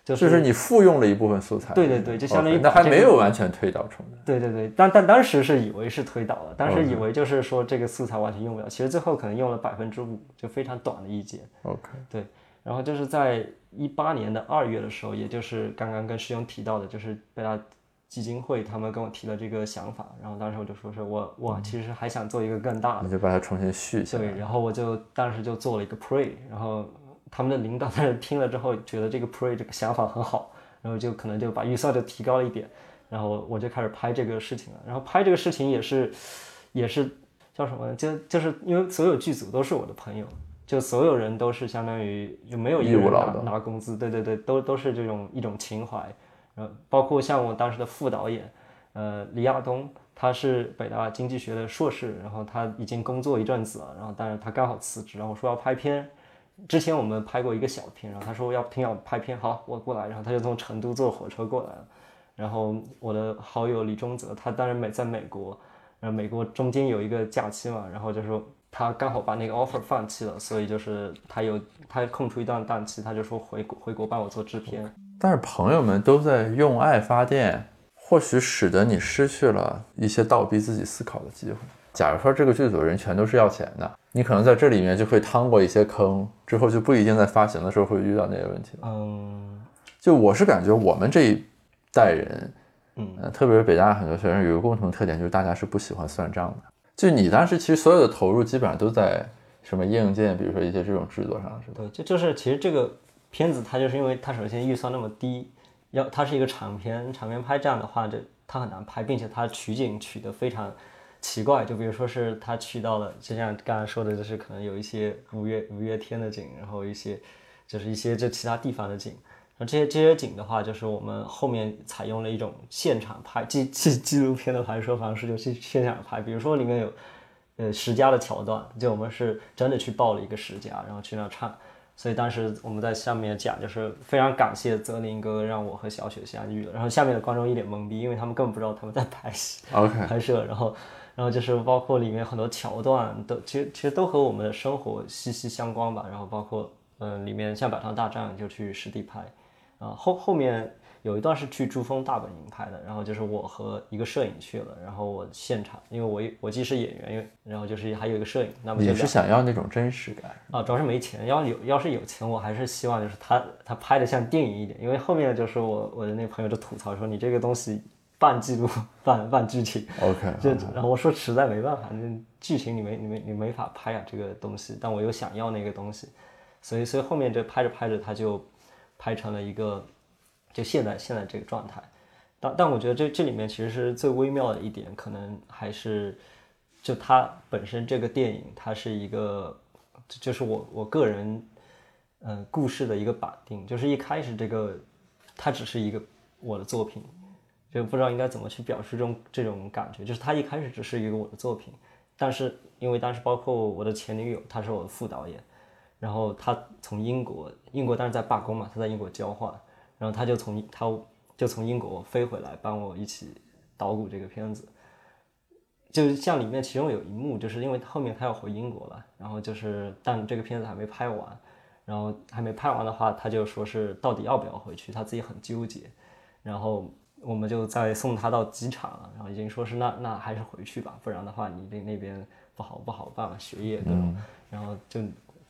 就是你复用了一部分素材，对对对，就相当于那还没有完全推导出来。对对对，但但当时是以为是推导了，当时以为就是说这个素材完全用不了，其实最后可能用了百分之五，就非常短的一节。OK，对，然后就是在一八年的二月的时候，也就是刚刚跟师兄提到的，就是贝拉基金会他们跟我提了这个想法，然后当时我就说是我我其实还想做一个更大的，你就把它重新续一下来。对，然后我就当时就做了一个 pre，然后。他们的领导在那听了之后，觉得这个 pre 这个想法很好，然后就可能就把预算就提高了一点，然后我就开始拍这个事情了。然后拍这个事情也是，也是叫什么呢？就就是因为所有剧组都是我的朋友，就所有人都是相当于就没有一个人拿拿工资，对对对，都都是这种一种情怀。然后包括像我当时的副导演，呃，李亚东，他是北大经济学的硕士，然后他已经工作一阵子了，然后但是他刚好辞职，然后说要拍片。之前我们拍过一个小片，然后他说要听要拍片，好，我过来，然后他就从成都坐火车过来了。然后我的好友李忠泽，他当然美在美国，然后美国中间有一个假期嘛，然后就说他刚好把那个 offer 放弃了，所以就是他有他空出一段档期，他就说回国回国帮我做制片。但是朋友们都在用爱发电，或许使得你失去了一些倒逼自己思考的机会。假如说这个剧组人全都是要钱的，你可能在这里面就会趟过一些坑，之后就不一定在发行的时候会遇到那些问题了。嗯，就我是感觉我们这一代人，嗯，特别是北大很多学生有一个共同特点，就是大家是不喜欢算账的。就你当时其实所有的投入基本上都在什么硬件，比如说一些这种制作上，是吧？对，就就是其实这个片子它就是因为它首先预算那么低，要它是一个长片，长片拍这样的话，就它很难拍，并且它取景取得非常。奇怪，就比如说是他去到了，就像刚才说的，就是可能有一些五月五月天的景，然后一些就是一些这其他地方的景，这些这些景的话，就是我们后面采用了一种现场拍纪纪纪录片的拍摄方式，就是现场拍。比如说里面有呃十佳的桥段，就我们是真的去报了一个十佳，然后去那唱。所以当时我们在下面讲，就是非常感谢泽林哥让我和小雪相遇了。然后下面的观众一脸懵逼，因为他们根本不知道他们在拍戏 OK 拍摄。然后然后就是包括里面很多桥段都其实其实都和我们的生活息息相关吧。然后包括嗯、呃里面像百团大战就去实地拍。啊，后后面有一段是去珠峰大本营拍的，然后就是我和一个摄影去了，然后我现场，因为我我既是演员，然后就是还有一个摄影，那么就你是想要那种真实感，啊，主要是没钱，要有要是有钱，我还是希望就是他他拍的像电影一点，因为后面就是我我的那朋友就吐槽说你这个东西半记录半半剧情，OK，就然后我说实在没办法，那剧情你没你没你没法拍啊这个东西，但我又想要那个东西，所以所以后面就拍着拍着他就拍成了一个就现在现在这个状态，但但我觉得这这里面其实是最微妙的一点，可能还是就它本身这个电影它是一个就是我我个人嗯、故事的一个绑定，就是一开始这个它只是一个我的作品，就不知道应该怎么去表示这种这种感觉，就是它一开始只是一个我的作品，但是因为当时包括我的前女友，她是我的副导演，然后他从英国，英国当时在罢工嘛，他在英国交换，然后他就从他就从英国飞回来帮我一起捣鼓这个片子，就像里面其中有一幕，就是因为后面他要回英国了，然后就是但这个片子还没拍完，然后还没拍完的话，他就说是到底要不要回去，他自己很纠结，然后我们就在送他到机场了，然后已经说是那那还是回去吧，不然的话你那那边不好不好办嘛，学业各种，然后就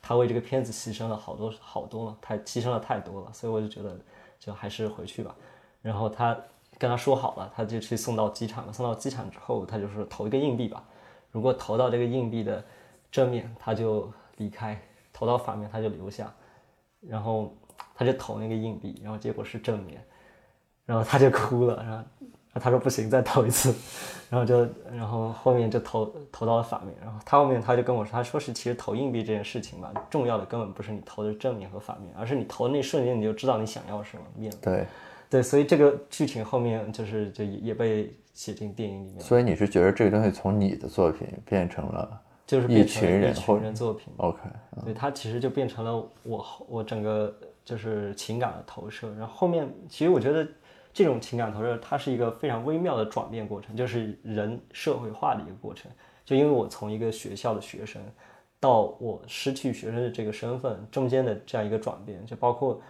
他为这个片子牺牲了好多好多了，太牺牲了太多了，所以我就觉得就还是回去吧。然后他跟他说好了，他就去送到机场了。送到机场之后，他就说投一个硬币吧，如果投到这个硬币的正面，他就离开；投到反面，他就留下。然后他就投那个硬币，然后结果是正面，然后他就哭了，然后他说不行，再投一次，然后就然后后面就投投到了反面，然后他后面他就跟我说，他说是其实投硬币这件事情吧，重要的根本不是你投的正面和反面，而是你投的那一瞬间你就知道你想要什么面。对，对，所以这个剧情后面就是就也也被写进电影里面，所以你是觉得这个东西从你的作品变成了就是变成一群人或人作品。OK，对，它其实就变成了我我整个就是情感的投射。然后后面其实我觉得这种情感投射，它是一个非常微妙的转变过程，就是人社会化的一个过程。就因为我从一个学校的学生到我失去学生的这个身份中间的这样一个转变，就包括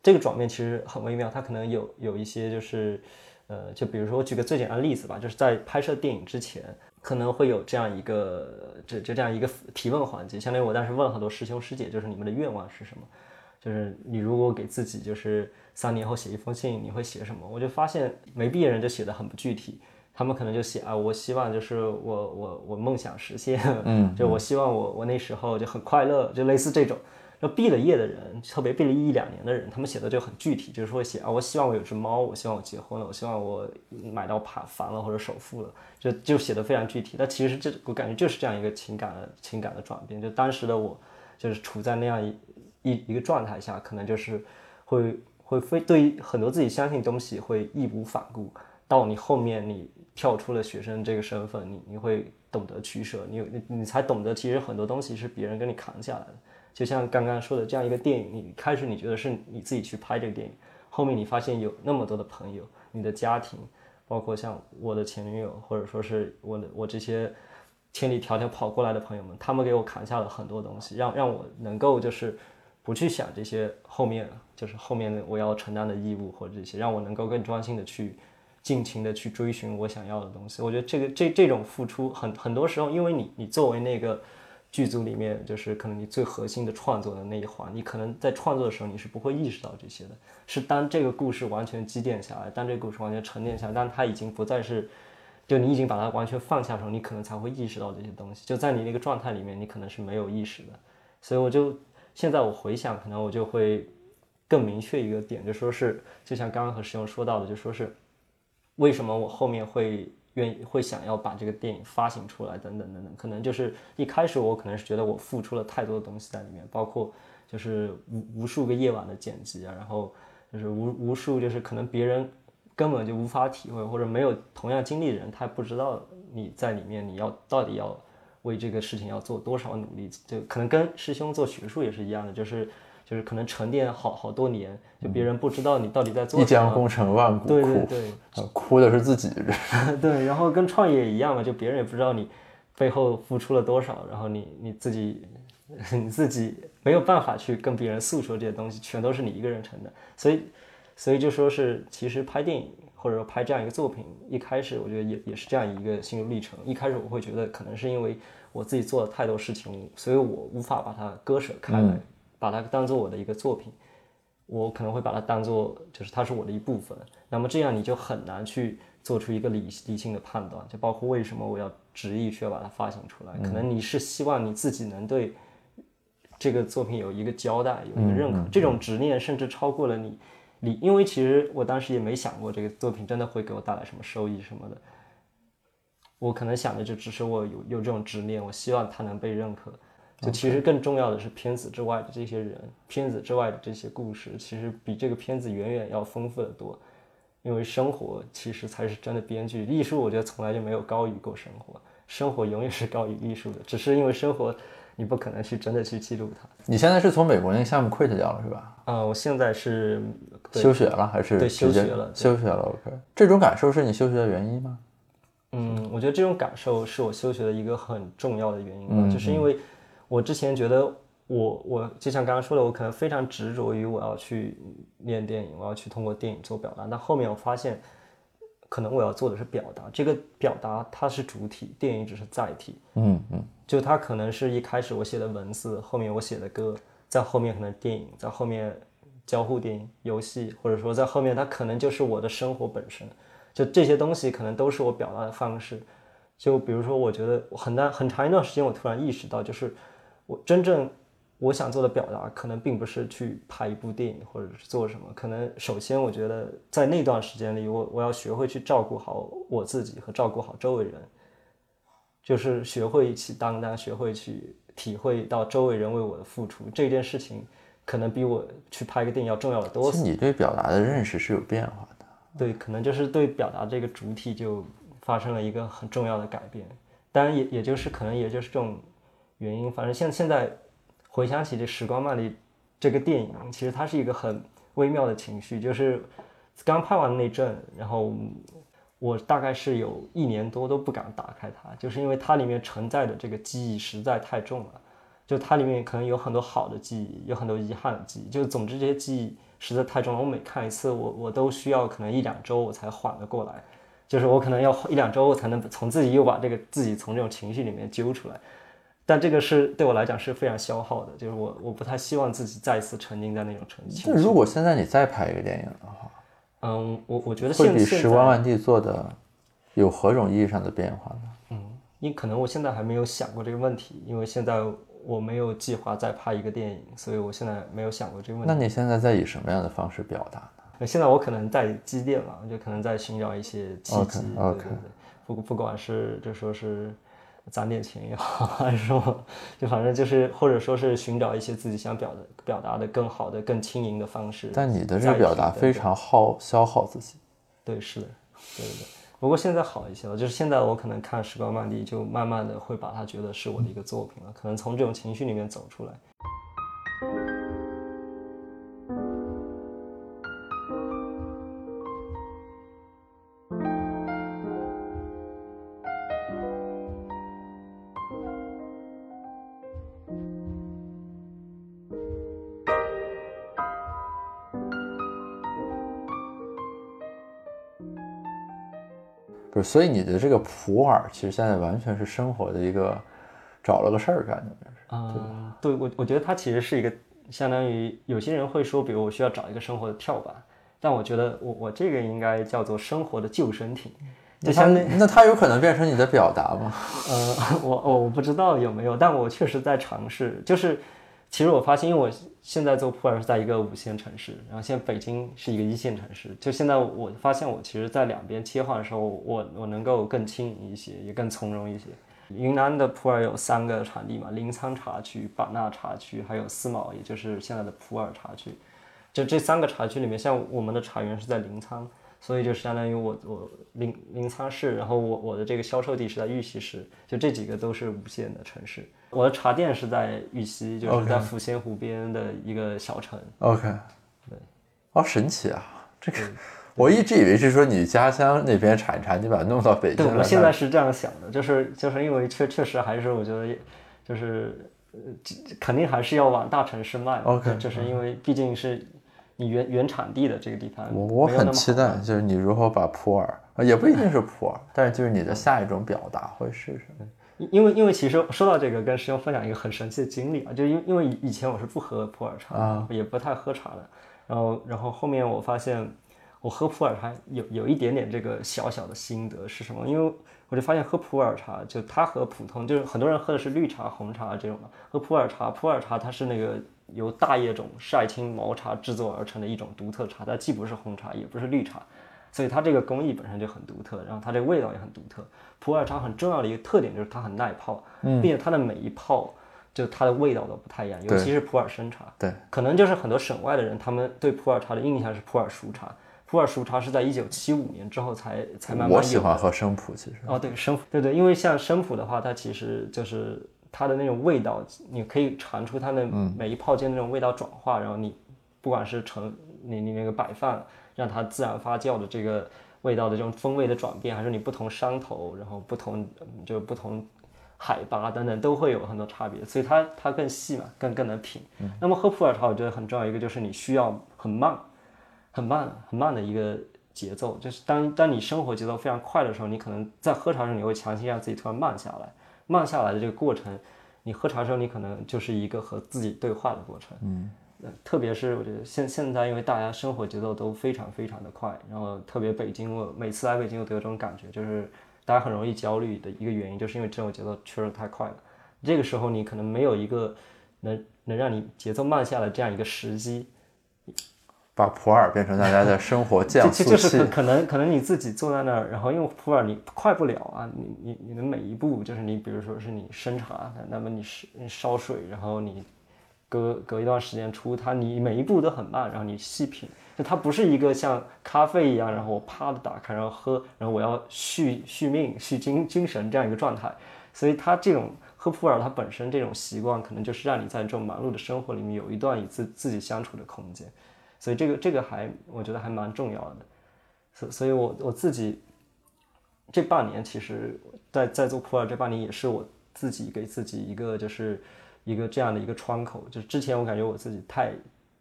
这个转变其实很微妙，它可能有有一些就是呃，就比如说我举个最简单的例子吧，就是在拍摄电影之前。可能会有这样一个，这就这样一个提问环节，相当于我当时问很多师兄师姐，就是你们的愿望是什么？就是你如果给自己就是三年后写一封信，你会写什么？我就发现没毕业人就写的很不具体，他们可能就写啊，我希望就是我我我梦想实现，嗯，就我希望我我那时候就很快乐，就类似这种。那毕了业的人，特别毕了一两年的人，他们写的就很具体，就是会写啊，我希望我有只猫，我希望我结婚了，我希望我买到爬房了或者首付了，就就写的非常具体。但其实这我感觉就是这样一个情感的情感的转变。就当时的我，就是处在那样一一一个状态下，可能就是会会非对于很多自己相信的东西会义无反顾。到你后面你跳出了学生这个身份，你你会懂得取舍，你你你才懂得其实很多东西是别人跟你扛下来的。就像刚刚说的这样一个电影，你开始你觉得是你自己去拍这个电影，后面你发现有那么多的朋友，你的家庭，包括像我的前女友，或者说是我的我这些千里迢迢跑过来的朋友们，他们给我扛下了很多东西，让让我能够就是不去想这些后面就是后面的我要承担的义务或者这些，让我能够更专心的去尽情的去追寻我想要的东西。我觉得这个这这种付出很很多时候，因为你你作为那个。剧组里面就是可能你最核心的创作的那一环，你可能在创作的时候你是不会意识到这些的，是当这个故事完全积淀下来，当这个故事完全沉淀下来，当它已经不再是，就你已经把它完全放下的时候，你可能才会意识到这些东西。就在你那个状态里面，你可能是没有意识的。所以我就现在我回想，可能我就会更明确一个点，就说是就像刚刚和师兄说到的，就说是为什么我后面会。愿意会想要把这个电影发行出来，等等等等，可能就是一开始我可能是觉得我付出了太多的东西在里面，包括就是无无数个夜晚的剪辑啊，然后就是无无数就是可能别人根本就无法体会或者没有同样经历的人，他不知道你在里面你要到底要为这个事情要做多少努力，就可能跟师兄做学术也是一样的，就是就是可能沉淀好好多年，就别人不知道你到底在做一什么。一将功成万骨对对，对，呃哭的是自己。对，然后跟创业一样嘛，就别人也不知道你背后付出了多少，然后你你自己 你自己没有办法去跟别人诉说这些东西，全都是你一个人承担。所以，所以就说是，其实拍电影或者说拍这样一个作品，一开始我觉得也也是这样一个心路历程。一开始我会觉得，可能是因为我自己做了太多事情，所以我无法把它割舍开来，把它当做我的一个作品。我可能会把它当做就是它是我的一部分，那么这样你就很难去做出一个理理性的判断，就包括为什么我要执意去要把它发行出来，可能你是希望你自己能对这个作品有一个交代，有一个认可，这种执念甚至超过了你你，因为其实我当时也没想过这个作品真的会给我带来什么收益什么的，我可能想的就只是我有有这种执念，我希望他能被认可。就其实更重要的是片子之外的这些人，片子之外的这些故事，其实比这个片子远远要丰富的多。因为生活其实才是真的编剧，艺术我觉得从来就没有高于过生活，生活永远是高于艺术的，只是因为生活你不可能去真的去记录它。你现在是从美国那个项目 quit 掉了是吧？啊、我现在是休学了还是对休学了休学了，OK。这种感受是你休学的原因吗？嗯，我觉得这种感受是我休学的一个很重要的原因吧，嗯就是因为我之前觉得我我就像刚刚说的，我可能非常执着于我要去练电影，我要去通过电影做表达，但后面我发现，可能我要做的是表达，这个表达它是主体，电影只是载体，嗯嗯。就它可能是一开始我写的文字，后面我写的歌，在后面可能电影，在后面交互电影、游戏，或者说在后面它可能就是我的生活本身，就这些东西可能都是我表达的方式。就比如说，我觉得很大很长一段时间，我突然意识到，就是我真正我想做的表达，可能并不是去拍一部电影或者是做什么，可能首先我觉得在那段时间里，我我要学会去照顾好我自己和照顾好周围人。就是学会去担当，学会去体会到周围人为我的付出，这件事情可能比我去拍个电影要重要的多其。实你对表达的认识是有变化的。对，可能就是对表达这个主体就发生了一个很重要的改变。当然也也就是可能也就是这种原因，反正现现在回想起这《时光漫里》这个电影，其实它是一个很微妙的情绪，就是刚拍完那阵，然后我大概是有一年多都不敢打开它，就是因为它里面承载的这个记忆实在太重了。就它里面可能有很多好的记忆，有很多遗憾的记忆。就总之这些记忆实在太重了，我每看一次，我我都需要可能一两周我才缓得过来。就是我可能要一两周才能从自己又把这个自己从这种情绪里面揪出来。但这个是对我来讲是非常消耗的，就是我我不太希望自己再次沉浸在那种情绪。那如果现在你再拍一个电影的话，嗯，我我觉得会比《现现在时光万地》做的有何种意义上的变化呢？嗯因可能我现在还没有想过这个问题，因为现在我没有计划再拍一个电影，所以我现在没有想过这个问题。那你现在在以什么样的方式表达呢？那现在我可能在积淀嘛，就可能在寻找一些契机对不不管是就说是攒点钱也好，还是说就反正就是或者说是寻找一些自己想表的表达的更好的、更轻盈的方式。但你的这个表达非常耗消耗自己。对，是的，对对对。不过现在好一些了，就是现在我可能看《时光漫地》，就慢慢的会把它觉得是我的一个作品了，可能从这种情绪里面走出来。不是，所以你的这个普洱其实现在完全是生活的一个找了个事儿干的，就是嗯，对我我觉得它其实是一个相当于有些人会说，比如我需要找一个生活的跳板，但我觉得我我这个应该叫做生活的救生艇，就相当于那它有可能变成你的表达吗？呃，我我我不知道有没有，但我确实在尝试。就是其实我发现，因为我现在做普洱是在一个五线城市，然后现在北京是一个一线城市。就现在我发现，我其实在两边切换的时候，我我能够更轻盈一些，也更从容一些。云南的普洱有三个产地嘛，临沧茶区、版纳茶区，还有思茅，也就是现在的普洱茶区。就这三个茶区里面，像我们的茶园是在临沧，所以就相当于我我临临沧市，然后我我的这个销售地是在玉溪市，就这几个都是无线的城市。我的茶店是在玉溪，就是在抚仙湖边的一个小城。OK，对，哦，神奇啊！这个我一直以为是说你家乡那边产茶，你把它弄到北京对，来。我现在是这样想的，就是就是因为确确实还是我觉得，就是肯定还是要往大城市卖嘛。OK，就是因为毕竟是你原原产地的这个地方，我我很期待，就是你如何把普洱，啊也不一定是普洱，但是就是你的下一种表达会是什么？因因为因为其实说到这个，跟师兄分享一个很神奇的经历啊，就因因为以前我是不喝普洱茶，啊也不太喝茶的，然后然后后面我发现我喝普洱茶有有一点点这个小小的心得是什么？因为我就发现喝普洱茶，就它和普通就是很多人喝的是绿茶、红茶这种嘛，喝普洱茶，普洱茶它是那个由大叶种晒青毛茶制作而成的一种独特茶，它既不是红茶，也不是绿茶。所以它这个工艺本身就很独特，然后它这个味道也很独特。普洱茶很重要的一个特点就是它很耐泡，并且它的每一泡就它的味道都不太一样，尤其是普洱生茶。对，可能就是很多省外的人，他们对普洱茶的印象是普洱熟茶。普洱熟茶是在一九七五年之后才才慢慢有我喜欢喝生普，其实哦，对生普，对对，因为像生普的话，它其实就是它的那种味道，你可以尝出它的每一泡间的那种味道转化，然后你不管是成你你那个摆放，让它自然发酵的这个味道的这种风味的转变，还是你不同山头，然后不同嗯就不同海拔等等都会有很多差别，所以它它更细嘛，更更能品。那么喝普洱茶，我觉得很重要一个就是你需要很慢，很慢很慢的一个节奏，就是当当你生活节奏非常快的时候，你可能在喝茶的时候，你会强行让自己突然慢下来。慢下来的这个过程，你喝茶的时候，你可能就是一个和自己对话的过程。嗯，特别是我觉得现现在，因为大家生活节奏都非常非常的快，然后特别北京，我每次来北京我都有这种感觉，就是大家很容易焦虑的一个原因，就是因为这种节奏确实太快了。这个时候你可能没有一个能能让你节奏慢下来这样一个时机，把普洱变成大家的生活 降速就就是器可。可能可能你自己坐在那儿，然后因为普洱你快不了啊，你你你的每一步就是你比如说是你生茶，那么你是你烧水，然后你隔隔一段时间出它，你每一步都很慢，然后你细品，就它不是一个像咖啡一样，然后我啪的打开然后喝，然后我要续续命续精精神这样一个状态，所以它这种。喝普洱，它本身这种习惯，可能就是让你在这种忙碌的生活里面有一段与自自己相处的空间，所以这个这个还我觉得还蛮重要的。所所以我，我自己这半年，其实在在做普洱这半年，也是我自己给自己一个就是一个这样的一个窗口。就是之前我感觉我自己太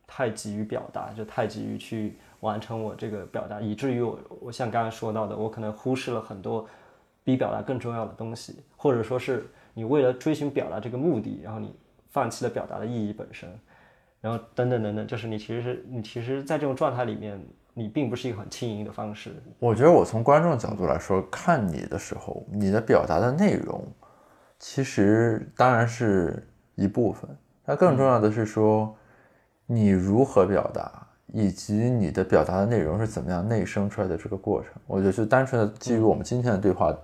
太急于表达，就太急于去完成我这个表达，以至于我我像刚才说到的，我可能忽视了很多比表达更重要的东西，或者说是你为了追寻表达这个目的，然后你放弃了表达的意义本身。然后等等等等，就是你其实是你其实，在这种状态里面，你并不是一个很轻盈的方式。我觉得我从观众角度来说，看你的时候，你的表达的内容，其实当然是一部分，那更重要的是说，你如何表达，以及你的表达的内容是怎么样内生出来的这个过程。我觉得就单纯的基于我们今天的对话，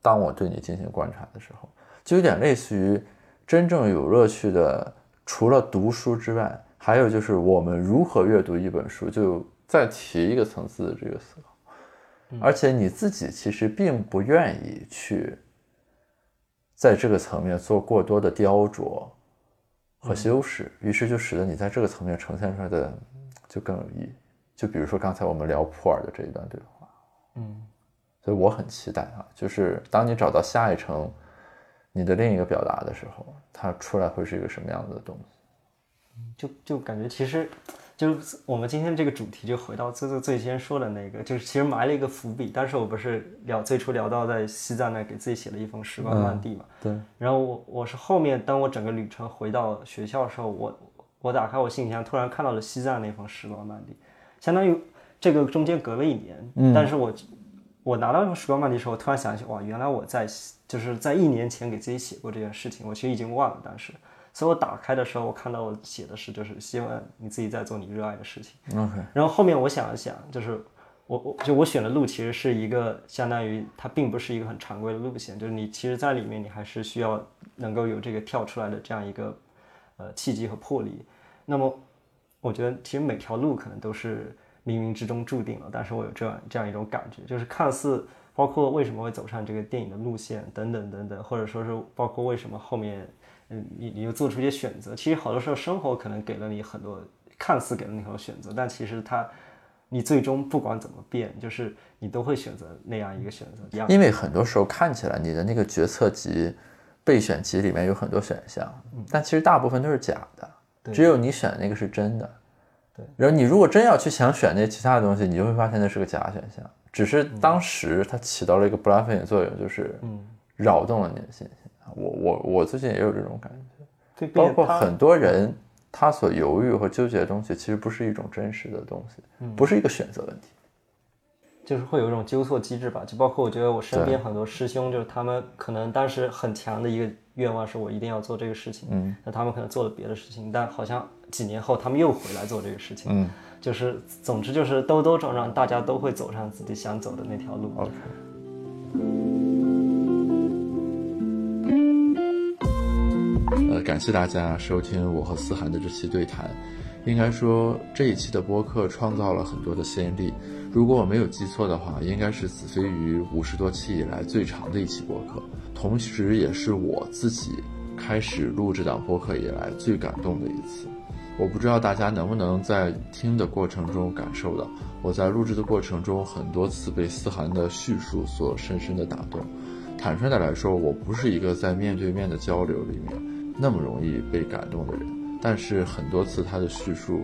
当我对你进行观察的时候，就有点类似于真正有乐趣的，除了读书之外，还有就是我们如何阅读一本书，就再提一个层次的这个思考。而且你自己其实并不愿意去在这个层面做过多的雕琢和修饰，于是就使得你在这个层面呈现出来的就更有意义。就比如说刚才我们聊普洱的这一段对话，嗯，所以我很期待啊，就是当你找到下一层你的另一个表达的时候，它出来会是一个什么样子的东西。就就感觉其实，就是我们今天这个主题就回到最最最先说的那个，就是其实埋了一个伏笔。当时我不是聊最初聊到在西藏那给自己写了一封时光漫递嘛，对，然后我我是后面当我整个旅程回到学校的时候，我我打开我信箱，突然看到了西藏那封时光漫递，相当于这个中间隔了一年，嗯但是我我拿到那封时光漫递的时候，我突然想起，哇，原来我在就是在一年前给自己写过这件事情，我其实已经忘了当时。所以我打开的时候，我看到我写的是，就是希望你自己在做你热爱的事情。OK，然后后面我想了想，就是我我就我选的路其实是一个相当于它并不是一个很常规的路线，就是你其实在里面你还是需要能够有这个跳出来的这样一个呃契机和魄力。那么我觉得其实每条路可能都是冥冥之中注定了，但是我有这样这样一种感觉，就是看似包括为什么会走上这个电影的路线等等等等，或者说是包括为什么后面嗯你你又做出一些选择，其实好多时候生活可能给了你很多看似给了你很多选择，但其实它你最终不管怎么变，就是你都会选择那样一个选择。因为很多时候看起来你的那个决策集、备选集里面有很多选项，但其实大部分都是假的，对只有你选的那个是真的。对，然后你如果真要去想选那其他的东西，你就会发现那是个假选项，只是当时它起到了一个 bluffing 的作用，就是嗯，扰动了你的信心。我我我最近也有这种感觉，对，包括很多人他所犹豫和纠结的东西，其实不是一种真实的东西，嗯。不是一个选择问题。就是会有一种纠错机制吧，就包括我觉得我身边很多师兄，就是他们可能当时很强的一个愿望是我一定要做这个事情，嗯，那他们可能做了别的事情，但好像几年后他们又回来做这个事情，嗯就是总之就是兜兜转转，大家都会走上自己想走的那条路。，OK。呃，感谢大家收听我和思涵的这期对谈。应该说，这一期的播客创造了很多的先例。如果我没有记错的话，应该是子非鱼五十多期以来最长的一期播客，同时也是我自己开始录这档播客以来最感动的一次。我不知道大家能不能在听的过程中感受到，我在录制的过程中很多次被思涵的叙述所深深的打动。坦率的来说，我不是一个在面对面的交流里面那么容易被感动的人，但是很多次他的叙述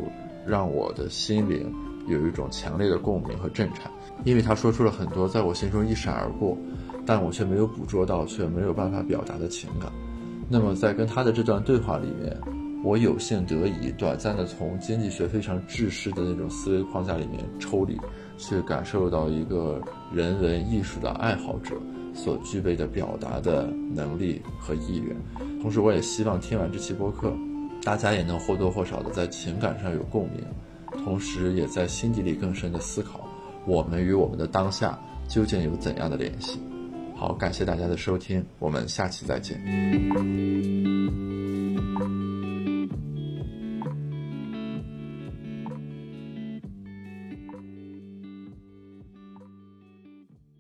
让我的心灵有一种强烈的共鸣和震颤，因为他说出了很多在我心中一闪而过，但我却没有捕捉到，却没有办法表达的情感。那么在跟他的这段对话里面，我有幸得以短暂的从经济学非常制式的那种思维框架里面抽离，去感受到一个人文艺术的爱好者所具备的表达的能力和意愿。同时，我也希望听完这期播客，大家也能或多或少的在情感上有共鸣，同时也在心底里更深的思考，我们与我们的当下究竟有怎样的联系。好，感谢大家的收听，我们下期再见。